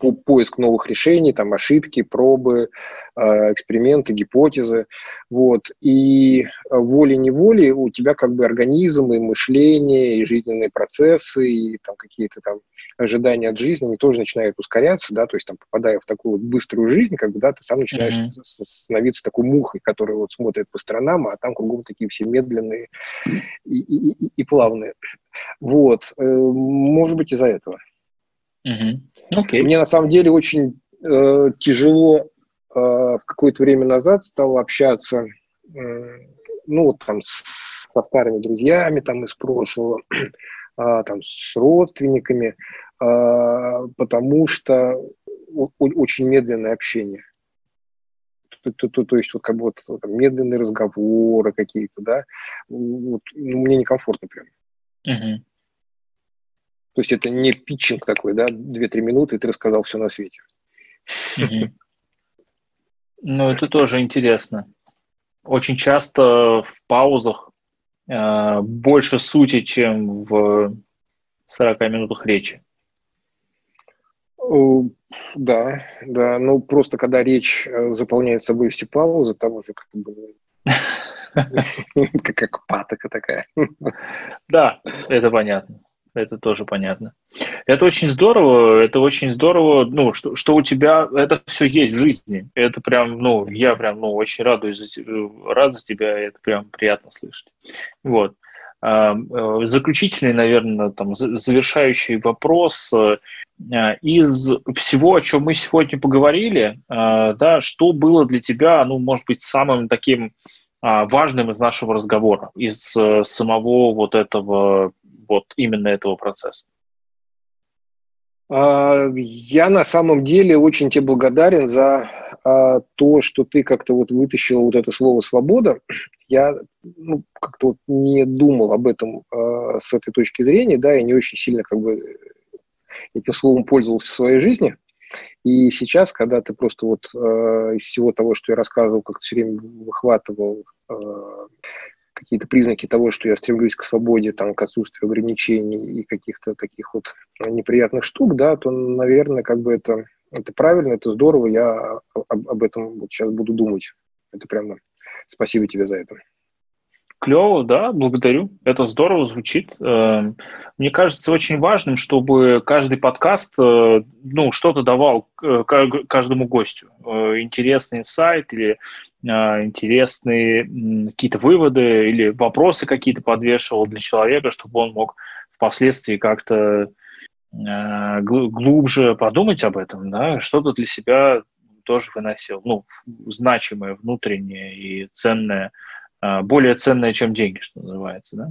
по поиск новых решений, там ошибки, пробы, эксперименты, гипотезы, вот, и волей-неволей у тебя как бы организм и мышление, и жизненные процессы, и там какие-то там ожидания от жизни, они тоже начинают ускоряться, да, то есть там попадая в такую вот быструю жизнь, как бы, да, ты сам начинаешь mm-hmm. становиться такой мухой, которая вот смотрит по сторонам, а там кругом такие все медленные и, и, и, и плавные. Вот, э, может быть, из-за этого. Mm-hmm. Okay. Мне на самом деле очень э, тяжело э, в какое-то время назад стало общаться, э, ну, вот там с, со старыми друзьями там из прошлого, э, там с родственниками, а, потому что очень медленное общение. То, то, то, то есть вот как бы вот там, медленные разговоры какие-то, да, вот, ну, мне некомфортно прям. Угу. То есть это не питчинг такой, да, 2-3 минуты, и ты рассказал все на свете. Угу. Ну, это тоже интересно. Очень часто в паузах э, больше сути, чем в 40 минутах речи. Да, да, ну просто когда речь э, заполняет собой все паузы, там уже как бы как патока такая. Да, это понятно. Это тоже понятно. Это очень здорово, это очень здорово, ну, что, что у тебя это все есть в жизни. Это прям, ну, я прям, ну, очень радуюсь за, рад за тебя, это прям приятно слышать. Вот. Э, заключительный, наверное, там, завершающий вопрос. Э, из всего, о чем мы сегодня поговорили, э, да, что было для тебя, ну, может быть, самым таким а, важным из нашего разговора, из самого вот этого, вот именно этого процесса? А, я на самом деле очень тебе благодарен за а, то, что ты как-то вот вытащил вот это слово «свобода». Я ну, как-то вот не думал об этом а, с этой точки зрения, да, я не очень сильно как бы этим словом пользовался в своей жизни. И сейчас, когда ты просто вот из всего того, что я рассказывал, как-то все время выхватывал какие-то признаки того, что я стремлюсь к свободе, там, к отсутствию ограничений и каких-то таких вот неприятных штук, да, то, наверное, как бы это, это правильно, это здорово, я об, об этом вот сейчас буду думать. Это прямо спасибо тебе за это. Клево, да, благодарю. Это здорово звучит. Эм, мне кажется очень важным, чтобы каждый подкаст э, ну, что-то давал э, каждому гостю. Э, интересный инсайт или интересные какие-то выводы или вопросы какие-то подвешивал для человека, чтобы он мог впоследствии как-то глубже подумать об этом, да, что-то для себя тоже выносил, ну, значимое, внутреннее и ценное – более ценное, чем деньги, что называется, да?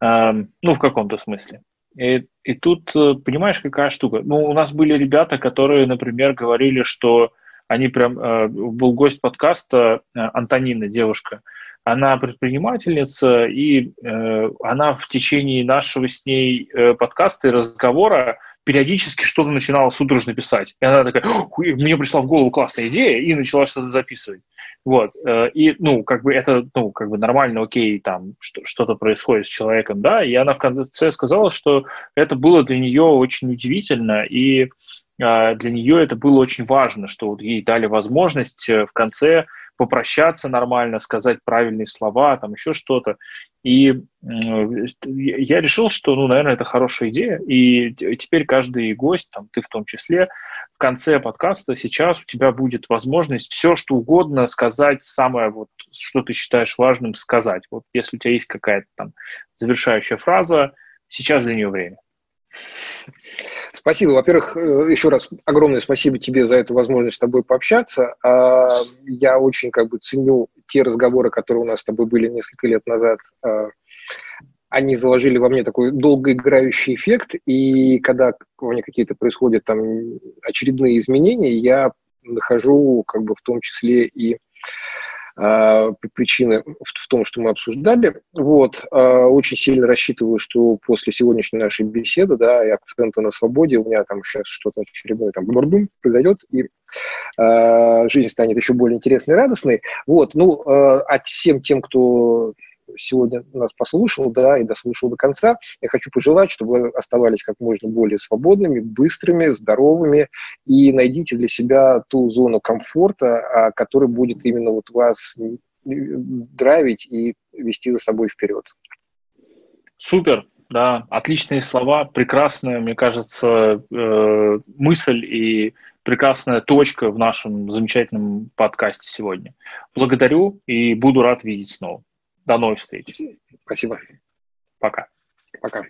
А, ну, в каком-то смысле. И, и тут, э, понимаешь, какая штука? Ну, у нас были ребята, которые, например, говорили, что они прям... Э, был гость подкаста э, Антонина, девушка, она предпринимательница, и она в течение нашего с ней подкаста и разговора периодически что-то начинала судорожно писать. И она такая, мне пришла в голову классная идея, и начала что-то записывать. Вот. Э, и, ну, как бы это, ну, как бы нормально, окей, там что-то происходит с человеком, да, и она в конце сказала, что это было для нее очень удивительно, и а, для нее это было очень важно, что вот ей дали возможность э, в конце попрощаться нормально, сказать правильные слова, там еще что-то. И я решил, что, ну, наверное, это хорошая идея. И теперь каждый гость, там, ты в том числе, в конце подкаста сейчас у тебя будет возможность все, что угодно сказать, самое, вот, что ты считаешь важным сказать. Вот если у тебя есть какая-то там завершающая фраза, сейчас для нее время. Спасибо. Во-первых, э, еще раз огромное спасибо тебе за эту возможность с тобой пообщаться. А, я очень как бы ценю те разговоры, которые у нас с тобой были несколько лет назад. А, они заложили во мне такой долгоиграющий эффект, и когда во мне какие-то происходят там очередные изменения, я нахожу как бы в том числе и а, причины в том, что мы обсуждали. Вот. А, очень сильно рассчитываю, что после сегодняшней нашей беседы, да, и акцента на свободе, у меня там сейчас что-то очередное там бурдум произойдет, и э, жизнь станет еще более интересной и радостной. Вот. Ну, а всем тем, кто сегодня нас послушал, да, и дослушал до конца. Я хочу пожелать, чтобы вы оставались как можно более свободными, быстрыми, здоровыми, и найдите для себя ту зону комфорта, а, которая будет именно вот вас драйвить и вести за собой вперед. Супер, да, отличные слова, прекрасная, мне кажется, э, мысль и прекрасная точка в нашем замечательном подкасте сегодня. Благодарю и буду рад видеть снова. До новых встреч. Спасибо. Пока. Пока.